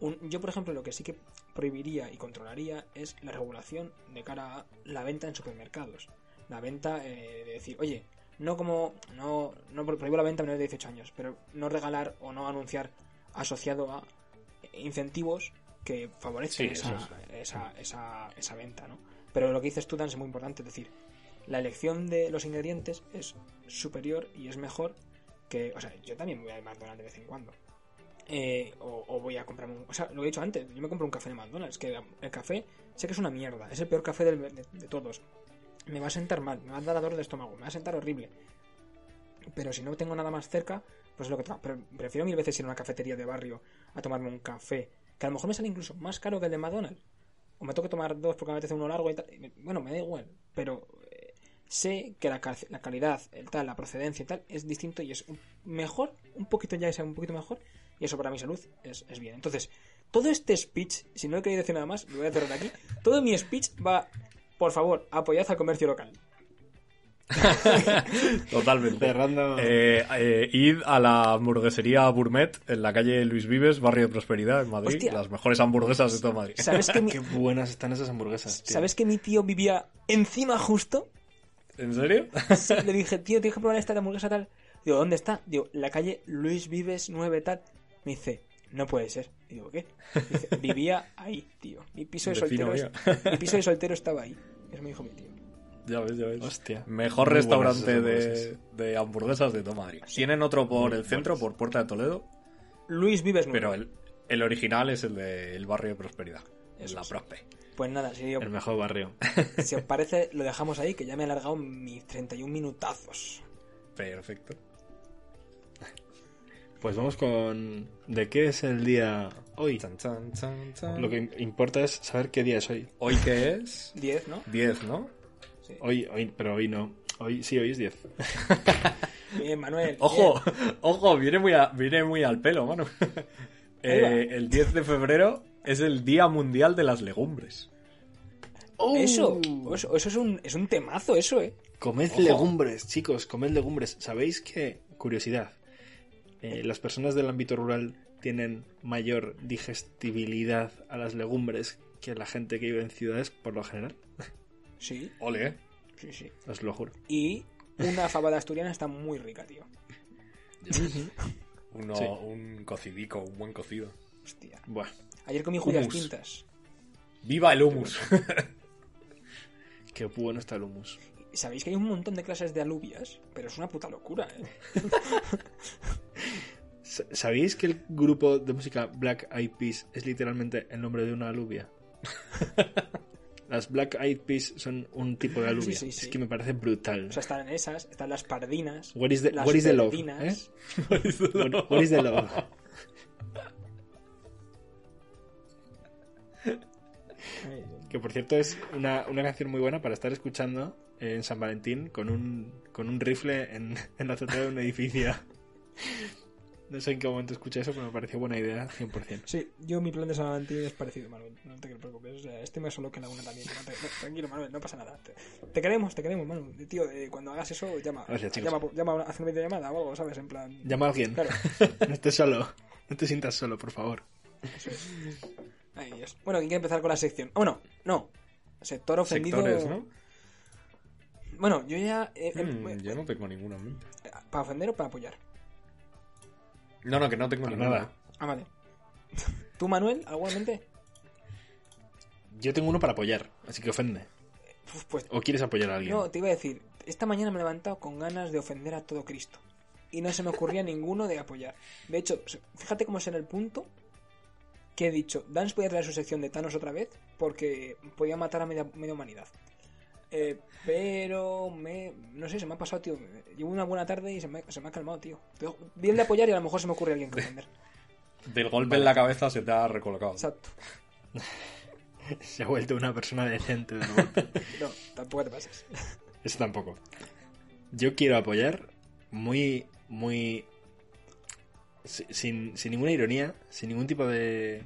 un- yo por ejemplo lo que sí que prohibiría y controlaría es la regulación de cara a la venta en supermercados. La venta eh, de decir, oye, no como, no, no pro- prohíbo la venta a menores de 18 años, pero no regalar o no anunciar asociado a incentivos que favorecen Sí, esa, esa, esa, esa venta, ¿no? Pero lo que dices tú, Dan, es muy importante, es decir, la elección de los ingredientes es superior y es mejor que, o sea, yo también voy al McDonald's de vez en cuando. Eh, o, o voy a comprarme un, o sea, lo he dicho antes, yo me compro un café de McDonald's, que el café sé que es una mierda, es el peor café del- de, de todos. Me va a sentar mal, me va a dar dolor de estómago, me va a sentar horrible. Pero si no tengo nada más cerca, pues es lo que. Pero prefiero mil veces ir a una cafetería de barrio a tomarme un café, que a lo mejor me sale incluso más caro que el de McDonald's. O me tengo que tomar dos porque me apetece uno largo y tal. Bueno, me da igual, pero eh, sé que la, la calidad, el tal, la procedencia y tal es distinto y es mejor, un poquito ya es un poquito mejor, y eso para mi salud es, es bien. Entonces, todo este speech, si no he querido decir nada más, lo voy a cerrar aquí. Todo mi speech va, por favor, apoyad al comercio local. Totalmente. Cerrando. Eh, eh, id a la hamburguesería Gourmet en la calle Luis Vives, barrio de Prosperidad, en Madrid. Hostia. Las mejores hamburguesas de toda Madrid. ¿Sabes que mi, Qué buenas están esas hamburguesas, tío. ¿sabes que mi tío vivía encima justo? ¿En serio? Sí, le dije, tío, tienes que probar esta hamburguesa tal. Digo, ¿dónde está? Digo, la calle Luis Vives 9 tal. Me dice, no puede ser. Y digo, ¿qué? Dice, vivía ahí, tío. Mi piso de soltero, es- mi piso de soltero estaba ahí. Eso me dijo mi tío. Ya ves, ya ves. Hostia. Mejor Muy restaurante de, hamburguesas. de hamburguesas de toda Madrid. Tienen otro por el centro, por Puerta de Toledo, Luis Vives 9. pero el, el original es el del barrio de Prosperidad. Es la. Prospe. Pues nada, si, El mejor barrio. si os parece, lo dejamos ahí, que ya me he alargado mis 31 minutazos. Perfecto. Pues vamos con. ¿De qué es el día hoy? Chan, chan, chan, chan. Lo que importa es saber qué día es hoy. Hoy que es 10, ¿no? 10, ¿no? Sí. Hoy, hoy, pero hoy no. Hoy sí, hoy es 10. Bien, Manuel. Ojo, ojo, viene muy, a- viene muy al pelo, mano. Eh, el 10 de febrero es el Día Mundial de las Legumbres. bien. Eso, eso, eso es, un, es un temazo, eso, ¿eh? Comed Ojo. legumbres, chicos, comed legumbres. ¿Sabéis qué? Curiosidad. Eh, las personas del ámbito rural tienen mayor digestibilidad a las legumbres que la gente que vive en ciudades por lo general. Sí, Ole, ¿eh? sí, sí. Os lo juro. Y una fabada asturiana está muy rica, tío. Uno, Sí. Un cocidico, un buen cocido. Hostia. Buah, Ayer comí judías pintas. ¡Viva el humus! qué bueno está el hummus. Sabéis que hay un montón de clases de alubias, pero es una puta locura, ¿eh? Sa- ¿Sabéis que el grupo de música Black Eyed Peas es literalmente el nombre de una alubia? Las Black Eyed Peas son un tipo de alubia. Sí, sí, sí. Es que me parece brutal. O sea, están esas, están las pardinas. What is the- las what is the love, verdinas. What- what is the love? Que por cierto es una, una canción muy buena para estar escuchando en San Valentín con un, con un rifle en, en la azotea de un edificio. No sé en qué momento escuché eso, pero me pareció buena idea, 100%. Sí, yo mi plan de San Valentín es parecido, Manuel. No te preocupes. O sea, este me solo que la una también. No te- no, tranquilo, Manuel, no pasa nada. Te, te queremos, te queremos, Manuel. Tío, eh, cuando hagas eso, llama. Gracias, chicos. llama, llama, haz una videollamada o algo, ¿sabes? En plan. Llama a alguien. Claro, No estés solo. No te sientas solo, por favor. eso es. Ay, Dios. Bueno, ¿quién quiere empezar con la sección? Ah, bueno, no. Sector ofendido. Sectores, ¿no? Bueno, yo ya. eh, eh, yo no tengo ninguna. ¿Para ofender o para apoyar? No, no, que no tengo Para ninguna. nada. Ah, vale. ¿Tú, Manuel, alguna en mente? Yo tengo uno para apoyar, así que ofende. Pues ¿O quieres apoyar a alguien? No, te iba a decir, esta mañana me he levantado con ganas de ofender a todo Cristo. Y no se me ocurría ninguno de apoyar. De hecho, fíjate cómo es en el punto que he dicho, Dance podía traer su sección de Thanos otra vez porque podía matar a media, media humanidad. Eh, pero me, no sé, se me ha pasado, tío. Llevo una buena tarde y se me, se me ha calmado, tío. Bien de apoyar y a lo mejor se me ocurre alguien que ofender. Del golpe en la cabeza se te ha recolocado. Exacto. Se ha vuelto una persona decente de golpe. No, tampoco te pases. Eso tampoco. Yo quiero apoyar muy, muy... si- Sin, sin ninguna ironía, sin ningún tipo de,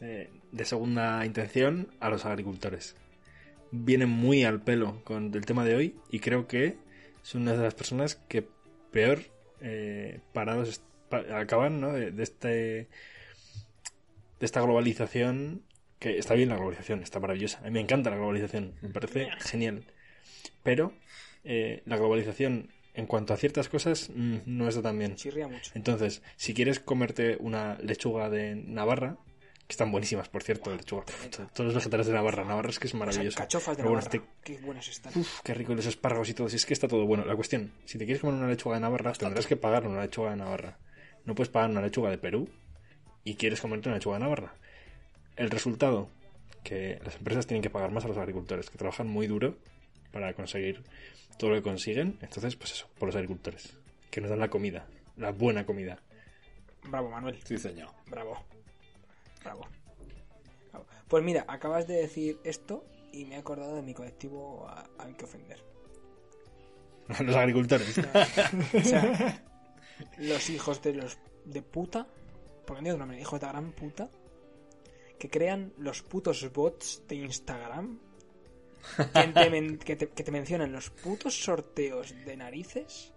de, de segunda intención, a los agricultores. Vienen muy al pelo con el tema de hoy y creo que son una de las personas que peor eh, parados pa- acaban, ¿no? De, de este de esta globalización que está bien la globalización, está maravillosa. A mí me encanta la globalización, me parece genial. Pero eh, la globalización en cuanto a ciertas cosas mm, no está tan bien. Chirría mucho. Entonces, si quieres comerte una lechuga de Navarra, que están buenísimas, por cierto, lechuga. Todos los vegetales de Navarra, Navarra es que es Las maravilloso. cachofas de bueno, Navarra. este- Qué buenas están. Uf, qué rico los espárragos y todo. Si es que está todo bueno. La cuestión, si te quieres comer una lechuga de Navarra, tendrás que pagar una lechuga de Navarra. No puedes pagar una lechuga de Perú y quieres comerte una lechuga de Navarra. El resultado, que las empresas tienen que pagar más a los agricultores, que trabajan muy duro para conseguir todo lo que consiguen. Entonces, pues eso, por los agricultores, que nos dan la comida, la buena comida. Bravo, Manuel. Sí, señor. Bravo. Bravo. Bravo. Pues mira, acabas de decir esto y me he acordado de mi colectivo al que ofender. los agricultores. O sea, los hijos de los de puta, porque no digo nombre, hijos de la gran puta, que crean los putos bots de Instagram que te, men- que te- que te mencionan los putos sorteos de narices.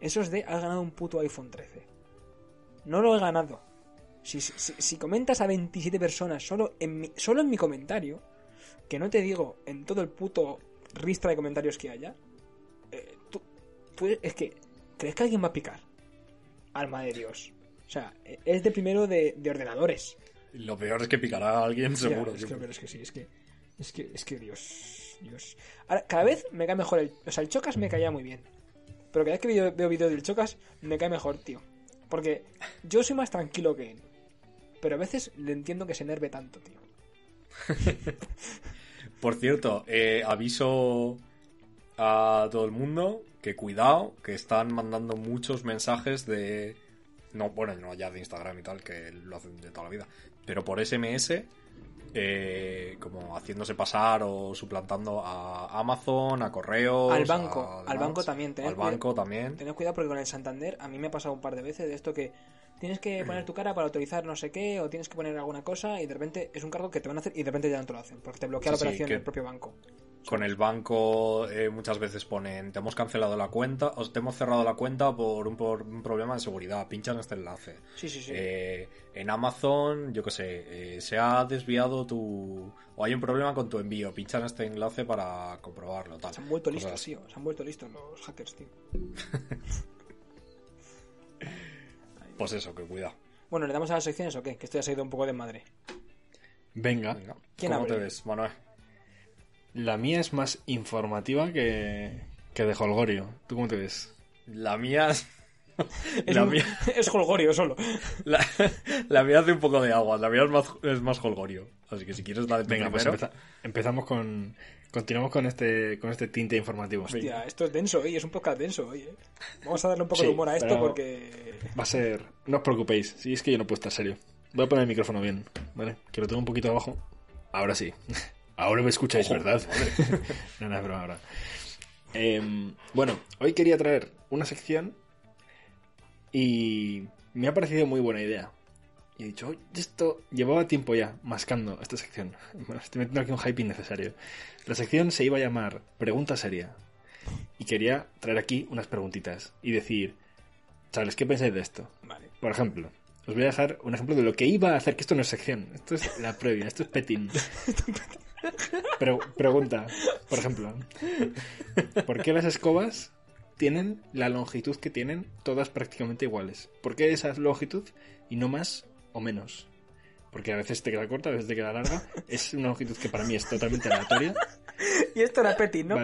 Esos de has ganado un puto iPhone 13. No lo he ganado. Si, si- si comentas a 27 personas solo en, mi, solo en mi comentario, que no te digo en todo el puto ristra de comentarios que haya, eh, tú, tú- es que, ¿crees que alguien va a picar? Alma de Dios. O sea, eh, es de primero de, de ordenadores. Lo peor es que picará a alguien seguro. Es que, siempre. pero es que sí, es que, es que, es que Dios, Dios. Ahora, cada vez me cae mejor el, o sea, el Chocas me caía muy bien. Pero cada vez que veo, veo vídeos del Chocas, me cae mejor, tío. Porque yo soy más tranquilo que él. Pero a veces le entiendo que se enerve tanto, tío. Por cierto, eh, aviso a todo el mundo que cuidado, que están mandando muchos mensajes de... No, bueno, no ya de Instagram y tal, que lo hacen de toda la vida. Pero por SMS, eh, como haciéndose pasar o suplantando a Amazon, a correos... Al banco, a al banco también, tened Al cuidado. banco también. Tened cuidado porque con el Santander a mí me ha pasado un par de veces de esto que tienes que poner tu cara para autorizar no sé qué o tienes que poner alguna cosa y de repente es un cargo que te van a hacer y de repente ya no te lo hacen porque te bloquea Sí, la sí, operación que- el propio banco. Con el banco eh, muchas veces ponen, te hemos cancelado la cuenta, o te hemos cerrado la cuenta por un, por un problema de seguridad, pincha en este enlace. Sí, sí, sí. Eh, en Amazon, yo qué sé, eh, se ha desviado tu... o hay un problema con tu envío, pincha en este enlace para comprobarlo, tal. se han vuelto listos, así. tío. Se han vuelto listos los hackers, tío. Pues eso, que cuidado. Bueno, ¿le damos a las secciones o qué? Que esto ya se ha ido un poco de madre. Venga, Venga. ¿Quién ¿Cómo abre? te ves, Manuel? La mía es más informativa que, que de Holgorio. ¿Tú cómo te ves? La mía... Es, la, un- mía es Holgorio solo. la, la mía hace un poco de agua, la mía es más, es más holgorio. Así que si quieres la de Venga, pues empeza- empezamos con. Continuamos con este, con este tinte informativo. Hostia, esto es denso hoy, es un podcast denso hoy, eh. Vamos a darle un poco Sí, de humor a esto porque... Va a ser. No os preocupéis, si es que yo no puedo estar serio. Voy a poner el micrófono bien, ¿vale? Que lo tengo un poquito abajo. Ahora sí. Ahora me escucháis, Ojo, ¿verdad? no, no, es broma, ahora. Em, bueno, hoy quería traer una sección y me ha parecido muy buena idea. Y he dicho, "Oye, esto llevaba tiempo ya mascando esta sección. Bueno, estoy metiendo aquí un hype innecesario. La sección se iba a llamar Pregunta Seria. Y quería traer aquí unas preguntitas y decir, chavales, ¿qué pensáis de esto? Vale. Por ejemplo, os voy a dejar un ejemplo de lo que iba a hacer, que esto no es sección, esto es la previa, esto es petín. Pero pregunta, por ejemplo, ¿por qué las escobas tienen la longitud que tienen todas prácticamente iguales? ¿Por qué esa longitud y no más o menos? Porque a veces te queda corta, a veces te queda larga. Es una longitud que para mí es totalmente aleatoria. Y esto era Petit, ¿no?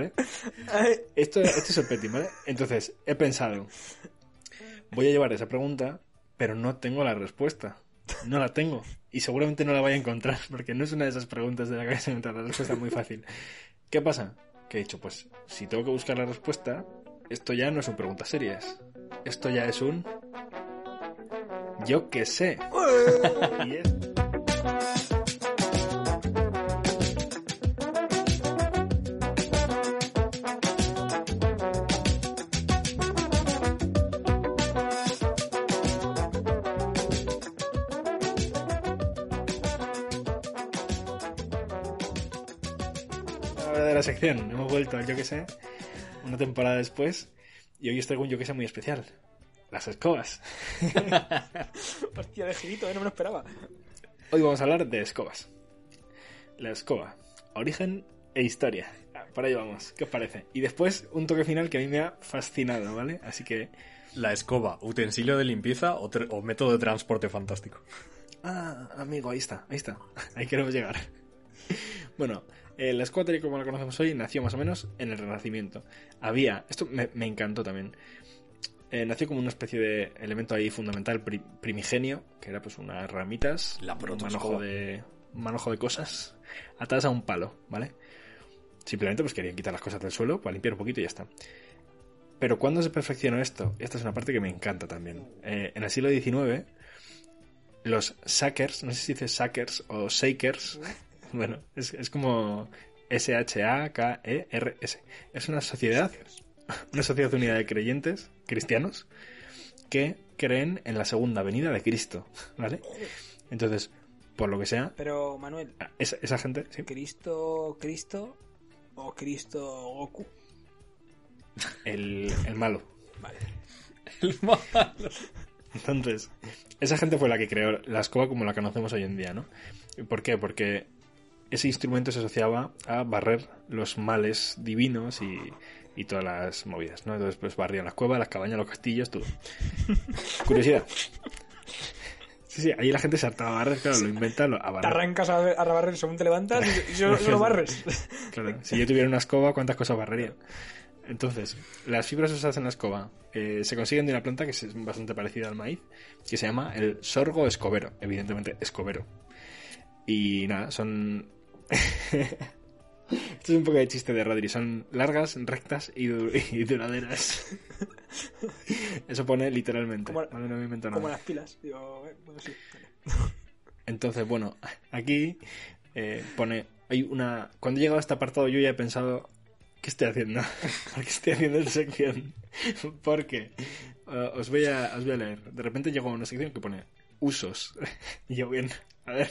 Esto, esto es el petting, ¿vale? Entonces, he pensado, voy a llevar esa pregunta, pero no tengo la respuesta. No la tengo. Y seguramente no la voy a encontrar, porque no es una de esas preguntas de la que se encuentra la respuesta muy fácil. ¿Qué pasa? Que he dicho, pues, si tengo que buscar la respuesta, esto ya no son preguntas serias. Esto ya es un... Yo qué sé. Y es... sección, hemos vuelto al yo que sé. una temporada después, y hoy os traigo un yo que sea muy especial. Las escobas. Hostia, de girito, ¿eh? no me lo esperaba. Hoy vamos a hablar de escobas. La escoba. Origen e historia. Ah, Por ahí vamos. ¿Qué os parece? Y después un toque final que a mí me ha fascinado, ¿vale? Así que... La escoba, utensilio de limpieza o, o método de transporte fantástico. Ah, amigo, ahí está, ahí está. Ahí queremos llegar. Bueno, la escoba tal y como la conocemos hoy nació más o menos en el Renacimiento. Había, esto me, me encantó también. Eh, nació como una especie de elemento ahí fundamental pri- primigenio, que era pues unas ramitas, La un manojo de, un manojo de cosas atadas a un palo, ¿vale? Simplemente pues querían quitar las cosas del suelo para limpiar un poquito y ya está. Pero ¿cuándo se perfeccionó esto? Esta es una parte que me encanta también. Eh, en el siglo XIX, los sackers, no sé si dice sackers o shakers, bueno, es, es como S-H-A-K-E-R-S. Es una sociedad, una sociedad unida de creyentes cristianos que creen en la segunda venida de Cristo, ¿vale? Entonces, por lo que sea, Pero, Manuel, esa, esa gente, sí, ¿Cristo, Cristo o Cristo Goku? el, el malo. Vale. El malo. Entonces, esa gente fue la que creó la escoba como la conocemos hoy en día, ¿no? ¿Por qué? Porque ese instrumento se asociaba a barrer los males divinos y, y todas las movidas, ¿no? Entonces, pues barrían las cuevas, las cabañas, los castillos, todo. Curiosidad. Sí, sí, ahí la gente se hartaba a barrer, claro, lo inventa lo- a Te barrer. arrancas a, a barrer según te levantas y, y solo, solo barres. Claro, si yo tuviera una escoba, ¿cuántas cosas barrería? Entonces, las fibras usadas en la escoba eh, se consiguen de una planta que es bastante parecida al maíz, que se llama el sorgo escobero, evidentemente escobero. Y nada, son... Esto es un poco de chiste de Rodri, son largas, rectas y, du- y duraderas. Eso pone literalmente. Como-. No me invento Como nada. las pilas. Digo, bueno, sí. vale. Entonces, bueno, aquí eh, pone. Hay una. Cuando he llegado a este apartado, yo ya he pensado. ¿Qué estoy haciendo? ¿Por qué estoy haciendo esta sección? Porque eh, os, voy a, os voy a leer. De repente llegó a una sección que pone usos. Y yo, bien, a ver.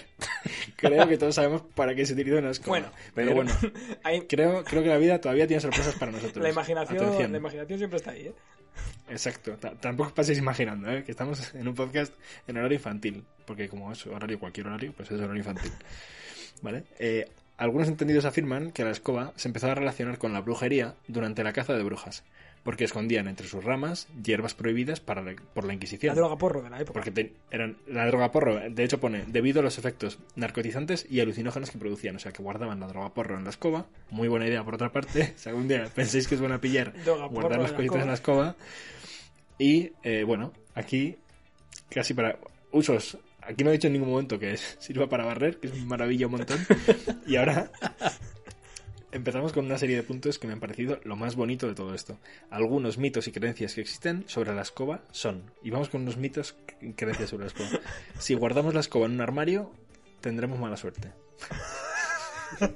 Creo que todos sabemos para qué se utiliza una escoba. Bueno, pero bueno, Hay- creo, creo que la vida todavía tiene sorpresas para nosotros. la, imaginación, Atención. la imaginación siempre está ahí, ¿eh? Exacto, Ta- tampoco os paséis imaginando, ¿eh? que estamos en un podcast en horario infantil, porque como es horario, cualquier horario, pues es horario infantil. ¿Vale? Eh, algunos entendidos afirman que la escoba se empezó a relacionar con la brujería durante la caza de brujas, porque escondían entre sus ramas hierbas prohibidas para la- por la Inquisición. La droga porro de la época. Porque te- eran la droga porro, de hecho pone, debido a los efectos narcotizantes y alucinógenos que producían, o sea que guardaban la droga porro en la escoba, muy buena idea por otra parte, si algún día pensáis que os van a pillar, Droga guardar las la cositas en la escoba. Y eh, bueno, aquí casi para usos, aquí no he dicho en ningún momento que es- sirva para barrer, que es maravilla un montón, y ahora... Empezamos con una serie de puntos que me han parecido lo más bonito de todo esto. Algunos mitos y creencias que existen sobre la escoba son, y vamos con unos mitos y creencias sobre la escoba. Si guardamos la escoba en un armario, tendremos mala suerte.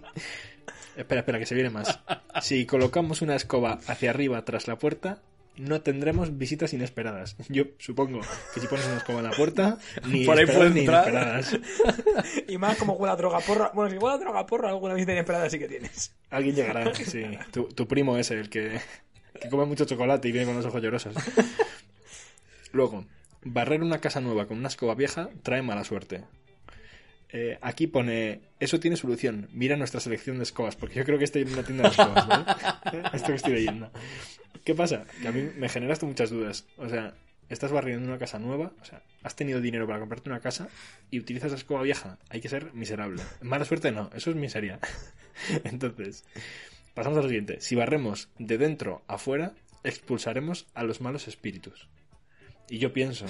espera, espera, que se viene más. Si colocamos una escoba hacia arriba tras la puerta, no tendremos visitas inesperadas. Yo supongo que si pones una escoba en la puerta, ni Por ahí esperadas puede ni entrar. inesperadas. Y más como huele a droga porra. Bueno, si huele a droga porra, alguna visita inesperada sí que tienes. Alguien llegará, sí. Tu, tu primo ese, el que, que come mucho chocolate y viene con los ojos llorosos. Luego, barrer una casa nueva con una escoba vieja trae mala suerte. Eh, aquí pone, eso tiene solución. Mira nuestra selección de escobas, porque yo creo que estoy en una tienda de escobas, ¿vale? Esto que estoy leyendo. ¿Qué pasa? Que a mí me genera esto muchas dudas. O sea, estás barriendo una casa nueva, o sea, has tenido dinero para comprarte una casa y utilizas la escoba vieja. Hay que ser miserable. Mala suerte no, eso es miseria. Entonces, pasamos a lo siguiente. Si barremos de dentro a fuera, expulsaremos a los malos espíritus. Y yo pienso,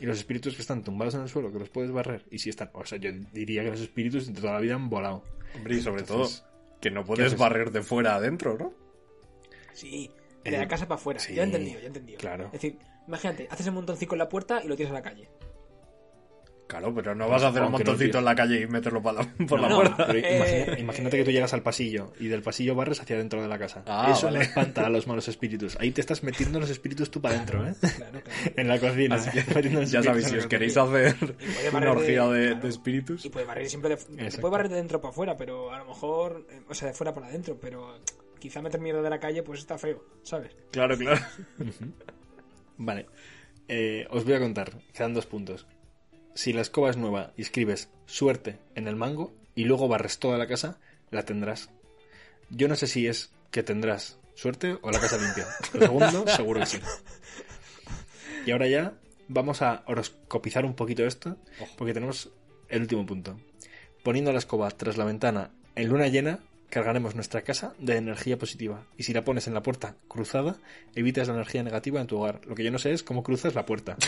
y los espíritus que están tumbados en el suelo, que los puedes barrer, y si están, o sea, yo diría que los espíritus de toda la vida han volado. Hombre, y sobre Entonces, todo, que no ¿qué puedes barrer de fuera a adentro, ¿no? Sí, de la casa para afuera. sí, ya he entendido, ya he entendido. claro. Es decir, imagínate, haces el montoncito en la puerta y lo tienes a la calle. Claro, pero no vas a hacer un montoncito en la calle y meterlo la- por No, la no, puerta. Eh, imagina- imagínate que tú llegas al pasillo y del pasillo barres hacia dentro de la casa. Ah, Eso vale. no espanta a los malos espíritus. Ahí te estás metiendo los espíritus tú para adentro, ¿eh? Claro, claro. En la cocina. Así que ya sabéis, si os queréis hacer una de- orgía de, claro. de espíritus, Y puede barrer siempre de, puede barrer de dentro para afuera, pero a lo mejor, eh, o sea, de fuera para adentro, pero quizá meter mierda de la calle pues está feo, ¿sabes? Claro, claro. Vale. Eh, os voy a contar. Quedan dos puntos. Si la escoba es nueva y escribes suerte en el mango y luego barres toda la casa, la tendrás. Yo no sé si es que tendrás suerte o la casa limpia. Lo segundo, seguro que sí. Y ahora ya vamos a horoscopizar un poquito esto, porque tenemos el último punto. Poniendo la escoba tras la ventana en luna llena, cargaremos nuestra casa de energía positiva. Y si la pones en la puerta cruzada, evitas la energía negativa en tu hogar. Lo que yo no sé es cómo cruzas la puerta.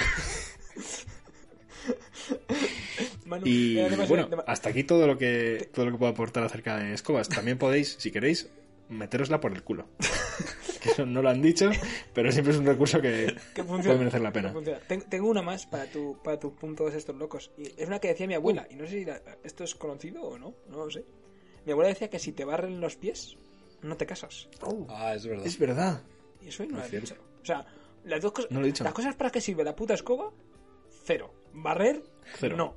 Manu, Y además, bueno, hasta aquí todo lo que todo lo que puedo aportar acerca de escobas. También podéis, si queréis, meterosla por el culo. Que eso no lo han dicho, pero siempre es un recurso que que puede merecer la pena. Tengo una más para tu, para tus puntos estos locos. Y es una que decía mi abuela. Y no sé si la- esto es conocido o no. No lo sé. Mi abuela decía que si te barren los pies, no te casas. Ah, es verdad. Es verdad. Y eso no lo Es he dicho. O sea, las dos cosas. No lo he dicho. Las cosas para que sirve la puta escoba, cero. Barrer, Cero. no.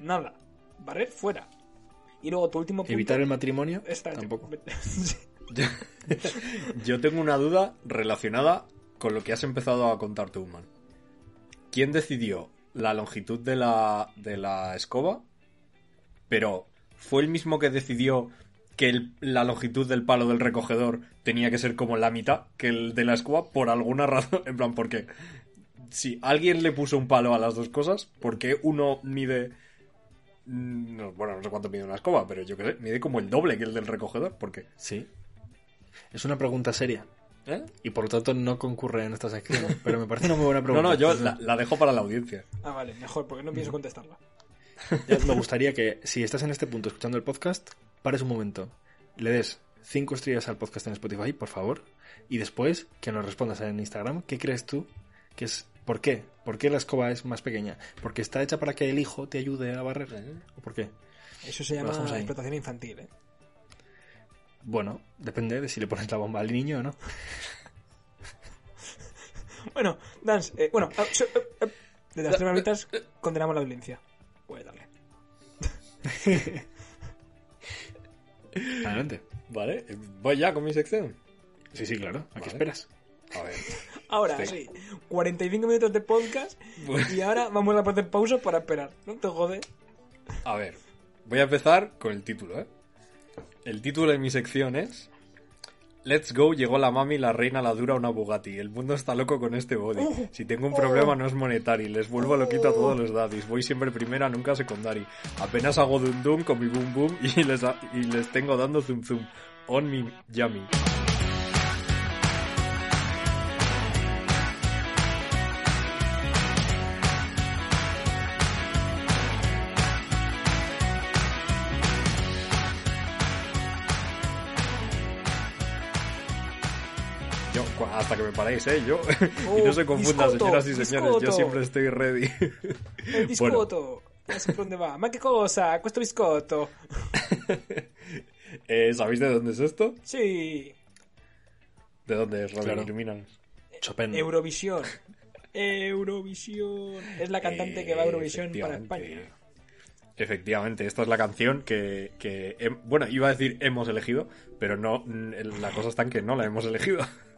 Nada. Barrer, fuera. Y luego tu último punto. Evitar el matrimonio, Está- tampoco. Yo tengo una duda relacionada con lo que has empezado a contar tú, man. ¿Quién decidió la longitud de la, de la escoba? Pero, ¿fue el mismo que decidió que el- la longitud del palo del recogedor tenía que ser como la mitad que el de la escoba? Por alguna razón. En plan, porque si alguien le puso un palo a las dos cosas, ¿por qué uno mide... mm, no, bueno, no sé cuánto mide una escoba, pero yo qué sé, mide como el doble que el del recogedor. ¿Por qué? Sí. Es una pregunta seria. ¿Eh? Y por lo tanto no concurre en esta sección. Pero me parece una muy buena No, pregunta. no, yo la, la dejo para la audiencia. Ah, vale, mejor, porque no pienso contestarla. Me gustaría que, si estás en este punto escuchando el podcast, pares un momento, le des cinco estrellas al podcast en Spotify, por favor, y después que nos respondas en Instagram, ¿qué crees tú que es ¿Por qué? ¿Por qué la escoba es más pequeña? ¿Porque está hecha para que el hijo te ayude a barrer? ¿O por qué? Eso se llama explotación infantil, ¿eh? Bueno, depende de si le pones la bomba al niño o no. Bueno, Dance, eh, bueno, ah, eh, eh, desde las tres barbitas condenamos la violencia. Puede darle. Adelante. Vale, eh, voy ya con mi sección. Sí, sí, claro. ¿A Vale. qué esperas? A ver. Ahora Sí. sí, 45 minutos de podcast y ahora vamos a poner pausa para esperar. No te jode. A ver, voy a empezar con el título, ¿eh? El título de mi sección es Let's go, llegó la mami, la reina, la dura, una Bugatti. El mundo está loco con este body. Si tengo un problema no es monetary. Les vuelvo loquito a todos los daddies. Voy siempre primera, nunca secondary. Apenas hago dum dum con mi boom boom y les, y les tengo dando zoom zoom. On mi yummy. Yo, hasta que me paréis, ¿eh? Yo. y no se confundan, señoras y señores. Yo siempre estoy ready. El biscotto. Ya sé por dónde va. Ma che cosa? Questo biscotto. Eh, ¿Sabéis de dónde es esto? Sí. ¿De dónde es, Robin? Claro. Chopin. Eurovisión. Eurovisión. Es la cantante que va a Eurovisión para. España. Efectivamente, esta es la canción que, que hem- bueno, iba a decir hemos elegido, pero no, la cosa está en que no la hemos elegido.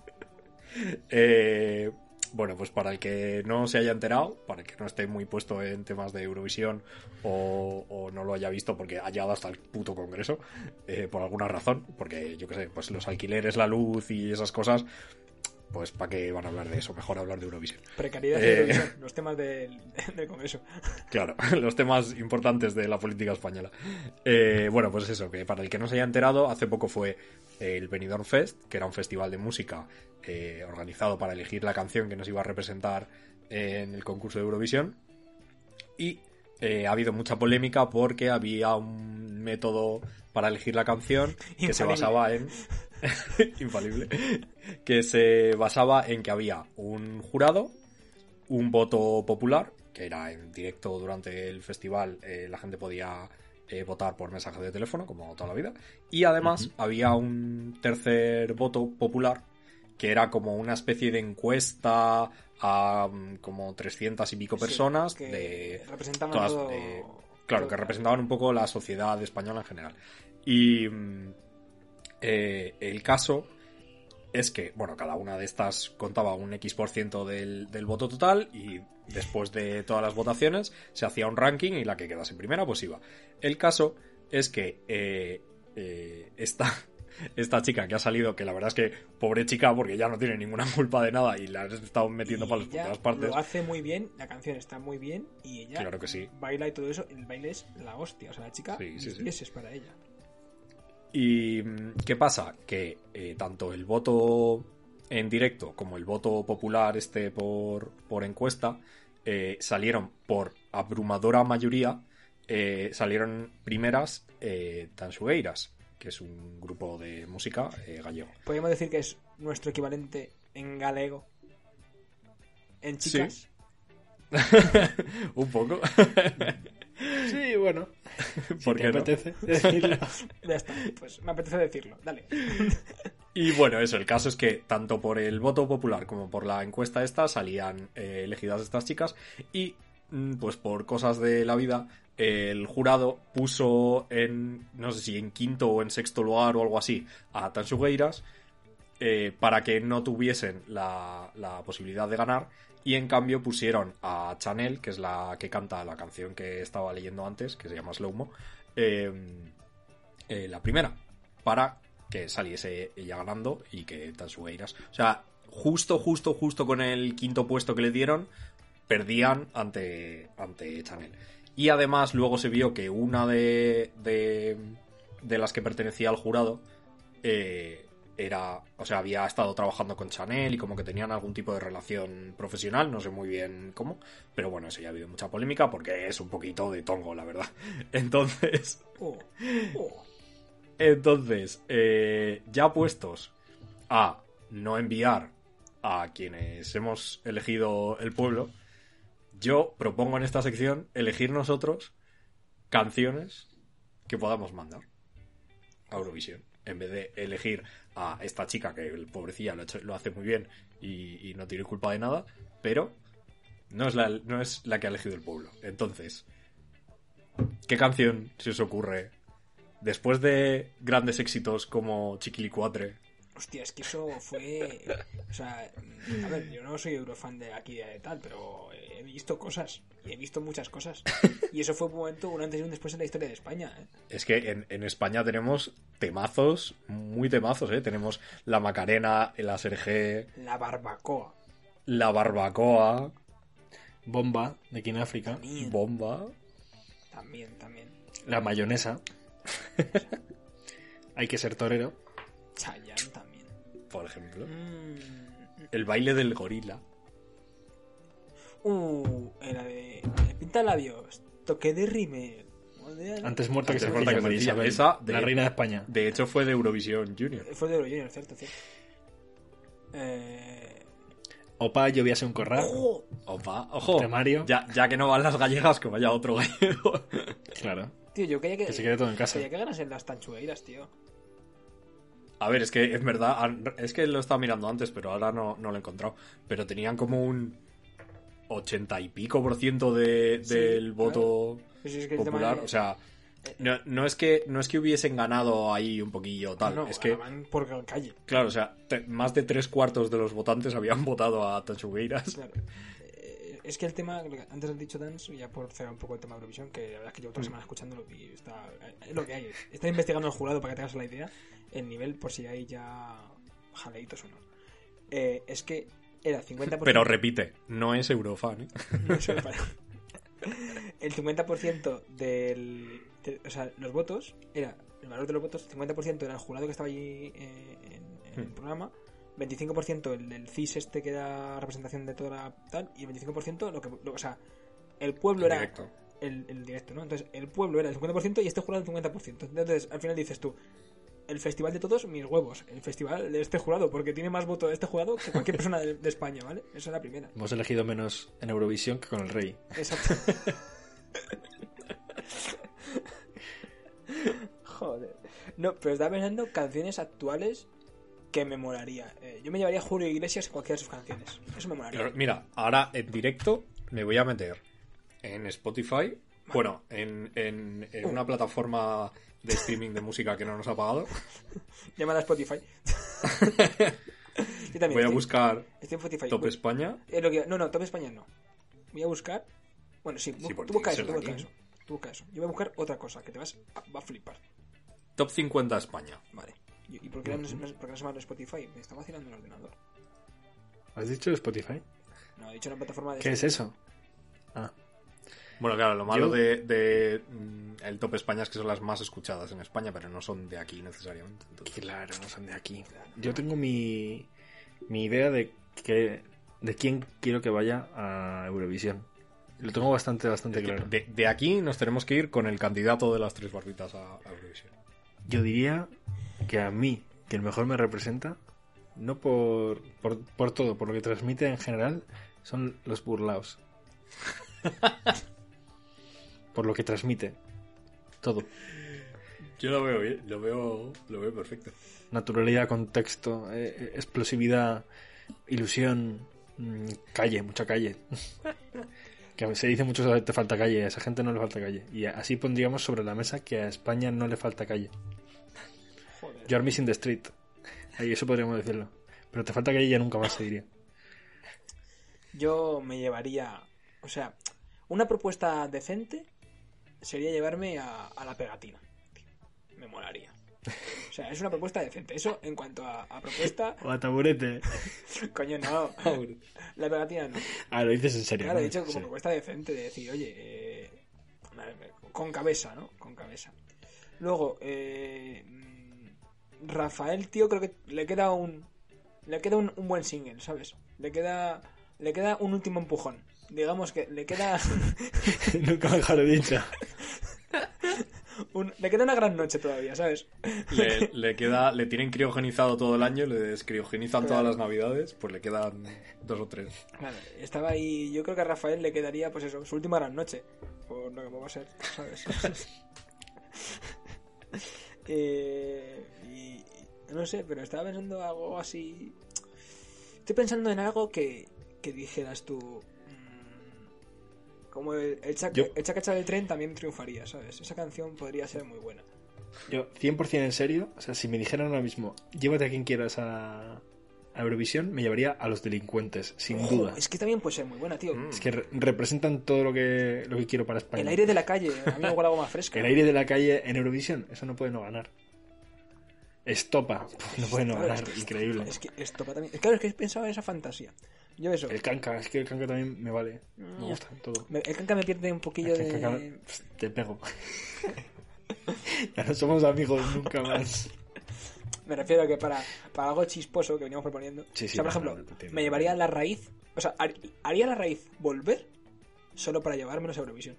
Eh, bueno, pues para el que no se haya enterado, para el que no esté muy puesto en temas de Eurovisión o, no lo haya visto porque ha llegado hasta el puto congreso, eh, por alguna razón, porque yo qué sé, pues los alquileres, la luz y esas cosas, pues para qué van a hablar de eso, mejor hablar de Eurovisión. Precariedad y Eh. Eurovisión. Los temas del, del Congreso. Claro, los temas importantes de la política española. Eh, bueno, pues eso, que para el que no se haya enterado, hace poco fue el Benidorm Fest, que era un festival de música eh, organizado para elegir la canción que nos iba a representar en el concurso de Eurovisión. Y eh, ha habido mucha polémica porque había un método para elegir la canción que se basaba en... infalible. Que se basaba en que había un jurado, un voto popular, que era en directo durante el festival, eh, la gente podía eh, votar por mensaje de teléfono, como toda la vida, y además había un tercer voto popular, que era como una especie de encuesta a mm, como 300 y pico Sí, personas que de todas, todo- eh, claro, que representaban un poco la sociedad española en general. Y, mm, Eh, el caso es que, bueno, cada una de estas contaba un X% por ciento del, del voto total y después de todas las votaciones se hacía un ranking y la que quedase primera pues iba. El caso es que eh, eh, esta, esta chica que ha salido, que la verdad es que pobre chica porque ya no tiene ninguna culpa de nada y la han estado metiendo Y palos por ella todas partes. Lo hace muy bien, la canción está muy bien y ella Claro que sí. baila y todo eso. El baile es la hostia. O sea, la chica, Sí, sí, sí. ese es para ella. ¿Y mm, qué pasa? Que eh, tanto el voto en directo como el voto popular este por, por encuesta eh, salieron por abrumadora mayoría, eh, salieron primeras eh, Tansugueiras, que es un grupo de música eh, gallego. Podríamos decir que es nuestro equivalente en galego. En chicas. un poco. Sí, bueno. ¿Por si no? apetece decirlo. Ya está. Pues me apetece decirlo. Dale. Y bueno, eso, el caso es que tanto por el voto popular como por la encuesta esta salían eh, elegidas estas chicas y mm, pues por cosas de la vida el jurado puso en, no sé si en quinto o en sexto lugar o algo así a Tansugueiras eh, para que no tuviesen la, posibilidad de ganar y en cambio pusieron a Chanel, que es la que canta la canción que estaba leyendo antes, que se llama Slowmo, eh, eh, la primera, para que saliese ella ganando y que Tansugueiras. O sea, justo, justo, justo con el quinto puesto que le dieron, perdían ante, ante Chanel. Y además luego se vio que una de, de, de las que pertenecía al jurado eh, era, o sea, había estado trabajando con Chanel y como que tenían algún tipo de relación profesional, no sé muy bien cómo, pero bueno, eso ya ha habido mucha polémica porque es un poquito de tongo, la verdad. Entonces, entonces, eh, ya puestos a no enviar a quienes hemos elegido el pueblo, yo propongo en esta sección elegir nosotros canciones que podamos mandar a Eurovisión. En vez de elegir a esta chica que el pobrecilla lo, hace muy bien y, y no tiene culpa de nada, pero no es, la, no es la que ha elegido el pueblo. Entonces, ¿qué canción se os ocurre después de grandes éxitos como Chiquilicuatre? Hostia, es que eso fue. O sea, a ver, yo no soy eurofan de aquí de tal, pero he visto cosas. Y he visto muchas cosas. Y eso fue un momento, un antes y un después en la historia de España. ¿eh? Es que en, en España tenemos temazos, muy temazos, ¿eh? Tenemos la Macarena, el Asergé, La barbacoa. la Barbacoa, Bomba, de aquí en África. También, Bomba. también, también. La mayonesa. Hay que ser torero. Chayanne también. Por ejemplo. Mm. El baile del gorila. Uh, era de. de Pinta labios. Toque de rímel. Antes muerta que se muerta corta que María Esa de- la reina de España. De hecho, fue de Eurovisión Junior. Fue de Euro Junior, cierto, cierto. Eh... Opa, llovíase un corral. ¡Oh! Opa, ojo. Temario. Ya, ya que no van las gallegas, que vaya otro gallego. Claro. Tío, yo quería que. Que se quede todo en casa. Quería que ganasen las tanchueiras, tío. A ver, es que es verdad, es que lo estaba mirando antes, pero ahora no, no lo he encontrado. Pero tenían como un 80 y pico por ciento de, Sí, del voto es que popular. de- O sea, no, no es que, no es que hubiesen ganado ahí un poquillo tal. No, es que, por calle. claro, o sea, te- más de tres cuartos de los votantes habían votado a Tachugueiras. Claro. Es que el tema, antes has dicho, Dance, ya por cerrar un poco el tema de Eurovisión, que la verdad es que llevo otra semana escuchándolo y está, es lo que hay. Está investigando el jurado para que te hagas la idea, el nivel, por si hay ya jaleitos o no. Eh, es que era 50%. Pero repite, no es Eurofan. ¿eh? No sé, para- el 50% del. de- o sea, los votos era. El valor de los votos, 50% era el jurado que estaba allí eh, en, en el Hmm. programa, 25% el del CIS este que era representación de toda la tal, y el 25% lo que. lo- o sea, el pueblo era. Directo. El, el directo, ¿no? Entonces, el pueblo era el 50% y este jurado el 50%. Entonces, al final dices tú. El festival de todos, mis huevos. El festival de este jurado, porque tiene más votos este jurado que cualquier persona de, de España, ¿vale? Esa es la primera. Hemos elegido menos en Eurovisión que con el rey. Exacto. Joder. No, pero estaba pensando canciones actuales que me molaría. Eh, yo me llevaría a Julio Iglesias en cualquiera de sus canciones. Eso me molaría. Mira, ahora en directo me voy a meter en Spotify Bueno, en, en- en una plataforma de streaming de música que no nos ha pagado, Llámala Spotify. Yo también voy a estoy- buscar Estoy en Spotify. Top Voy- España. lo que- No, no, Top España no. Voy a buscar. Bueno, sí, porque tú busca tiene eso, busca eso. Tú busca eso. Yo voy a buscar otra cosa que te vas a, va a flipar. Top 50 España. Vale. ¿Y, y por, qué no, por qué no se llama Spotify? Me está vacilando el ordenador. ¿Has dicho Spotify? No, he dicho una plataforma de. ¿Qué es eso? Ah, Bueno, claro, lo malo Yo- de, de, mm, el Top España es que son las más escuchadas en España, pero no son de aquí necesariamente. entonces- claro, no son de aquí. Yo tengo mi, mi idea de que de quién quiero que vaya a Eurovisión. Lo tengo bastante, bastante claro. de, de aquí nos tenemos que ir con el candidato de las tres barbitas a, a Eurovisión. Yo diría que a mí, que el mejor me representa, no por, por, por todo, por lo que transmite en general, son los burlaos. por lo que transmite. Todo. Yo lo veo bien, lo veo, lo veo perfecto. Naturalidad, contexto, eh, eh, explosividad, ilusión, mm, calle, mucha calle. que se dice mucho sobre te falta calle, a esa gente no le falta calle. Y así pondríamos sobre la mesa que a España no le falta calle. You're missing the street. Ahí eso podríamos decirlo. Pero te falta calle ya nunca más se diría. Yo me llevaría. O sea, una propuesta decente sería llevarme a, a la pegatina. Me molaría. O sea, es una propuesta decente. Eso en cuanto a, a propuesta. O a taburete. Coño, no. La pegatina no. Ah, lo dices en serio. Claro, he dicho como Sí. propuesta decente de decir, oye, eh, con cabeza, ¿no? Con cabeza. Luego, eh, Rafael, tío, creo que le queda un. Le queda un, un buen single, ¿sabes? Le queda. Le queda un último empujón. Digamos que le queda. nunca mejor dicho. un- le queda una gran noche todavía, ¿sabes? Le, le queda, le tienen criogenizado todo el año, le descriogenizan todas las navidades, pues le quedan dos o tres. Claro, estaba ahí. Yo creo que a Rafael le quedaría, pues eso, su última gran noche. Por lo que va a ser, ¿sabes? Eh, y, no sé, pero estaba pensando algo así. Estoy pensando en algo que, que dijeras tú. mm, Como el, el, chac, el chacacha del tren también triunfaría, ¿sabes? Esa canción podría ser muy buena. Yo, 100% en serio, o sea, si me dijeran ahora mismo, llévate a quien quieras a, a Eurovisión, me llevaría a los delincuentes, sin duda. Es que también puede ser muy buena, tío. Mm. Es que re- representan todo lo que, lo que quiero para España. El aire de la calle, a mí me algo más fresco. El aire de la calle en Eurovisión, eso no puede no ganar. Estopa, no puede no ganar, es que- increíble. Es que esto para también. Claro, es que he pensado en esa fantasía. Yo eso. El canca, es que el canca también me vale. Me Ya. gusta todo. El canca me pierde un poquillo el de. te pego. ya no somos amigos nunca más. Me refiero a que para, para algo chisposo que veníamos proponiendo. Sí, sí, o sea, por ejemplo, no, me llevaría la raíz. O sea, har- haría la raíz volver solo para llevármelos a Eurovisión.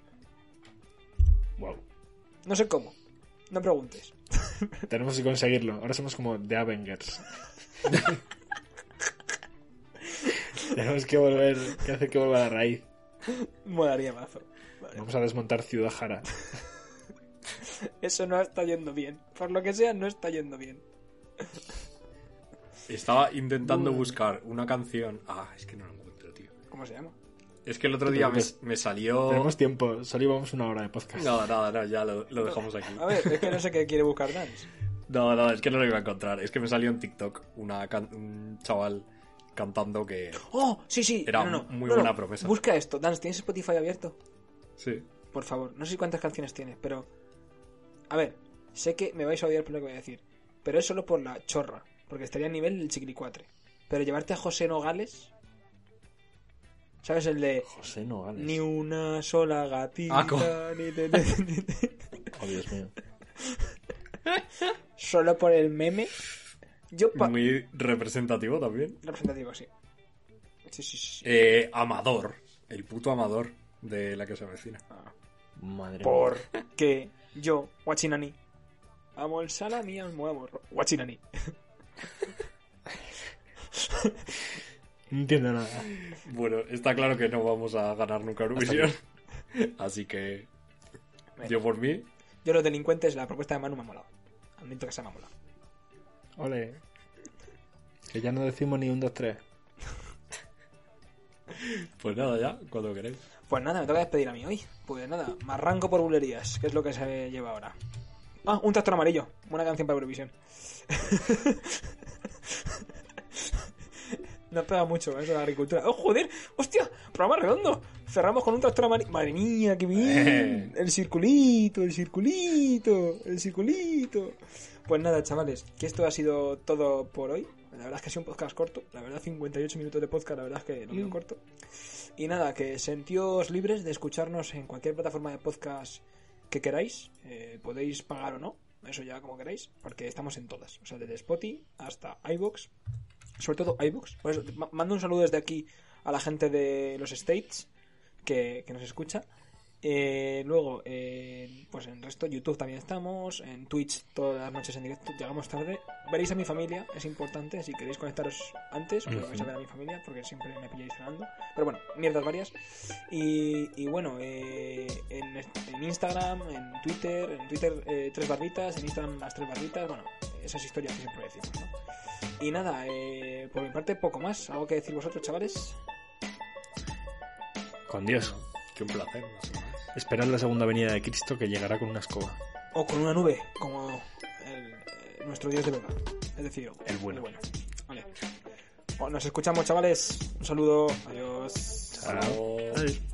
Wow. No sé cómo. No preguntes. Tenemos que conseguirlo. Ahora somos como The Avengers. Tenemos que volver, que hacer que vuelva a la raíz. Molaría mazo. Vale. Vamos a desmontar Ciudad Jara. Eso no está yendo bien. Por lo que sea, no está yendo bien. Estaba intentando buscar una canción. Ah, es que no la encuentro, tío. ¿Cómo se llama? Es que el otro No día me, salió. Tenemos tiempo, solo íbamos una hora de podcast. Nada, nada, nada, ya lo, lo dejamos aquí. A ver, es que no sé qué quiere buscar Dance. No, no, es que no lo iba a encontrar. Es que me salió en TikTok una can- un chaval cantando que. ¡Oh! Sí, sí. Era no, no, muy no, buena no. promesa. Busca esto. Dance, ¿tienes Spotify abierto? Sí. Por favor, no sé cuántas canciones tiene, pero. A ver, sé que me vais a odiar por lo que voy a decir, pero es solo por la chorra, porque estaría a nivel del chiquilicuatre. Pero llevarte a José Nogales. ¿Sabes el de. José Nogales. Ni una sola gatita, Ah, ni te- te- te- te- Oh, Dios mío. Solo por el meme. Yo. Pa... Muy representativo también. Representativo, sí. Sí, sí, sí. Eh, Amador. El puto Amador de la que se avecina. Madre mía. Porque yo, Guachinani, amo el salami, amo amor. Guachinani. No entiendo nada. Bueno, está claro que no vamos a ganar nunca Eurovisión. Así que. Yo por mí. Yo, los delincuentes, la propuesta de Manu me ha molado. Admito que se me ha molado. Ole. Que ya no decimos ni un, dos, tres. Pues nada, ya, cuando queréis. Pues nada, me toca despedir a mí hoy. Pues nada, me arranco por bulerías, que es lo que se lleva ahora. Ah, un tractor amarillo. Buena canción para Eurovisión. No pega mucho eso de la agricultura. ¡Oh, joder! ¡Hostia! Programa redondo. Cerramos con un tractor amarillo. Madre mía, qué bien. El circulito, el circulito, el circulito. Pues nada, chavales, que esto ha sido todo por hoy. La verdad es que ha sido un podcast corto. La verdad, 58 minutos de podcast, la verdad es que lo veo corto. Y nada, que sentíos libres de escucharnos en cualquier plataforma de podcast que queráis. Eh, podéis pagar o no, eso ya como queráis, porque estamos en todas. O sea, desde Spotify hasta iBox, sobre todo iBox. Por mando un saludo desde aquí a la gente de los States que nos escucha. Eh, luego, eh, pues en el resto, YouTube también estamos, en Twitch todas las noches en directo, llegamos tarde. Veréis a mi familia, es importante, si queréis conectaros antes, pues vais a ver a mi familia, porque siempre me pilláis cenando. Pero bueno, mierdas varias. Y, y bueno, eh, en, en Instagram, en Twitter, en Twitter eh, tres barritas, en Instagram las tres barritas, bueno, esas historias que siempre decimos, ¿no? Y nada, eh, por mi parte poco más, algo que decir vosotros, chavales. Con Dios. Qué un placer. Esperad la segunda venida de Cristo que llegará con una escoba. O con una nube, como el- eh, nuestro dios de verdad. Es decir, El bueno. Vale. Bueno, nos escuchamos, chavales. Un saludo. Adiós. Chao. Hasta luego.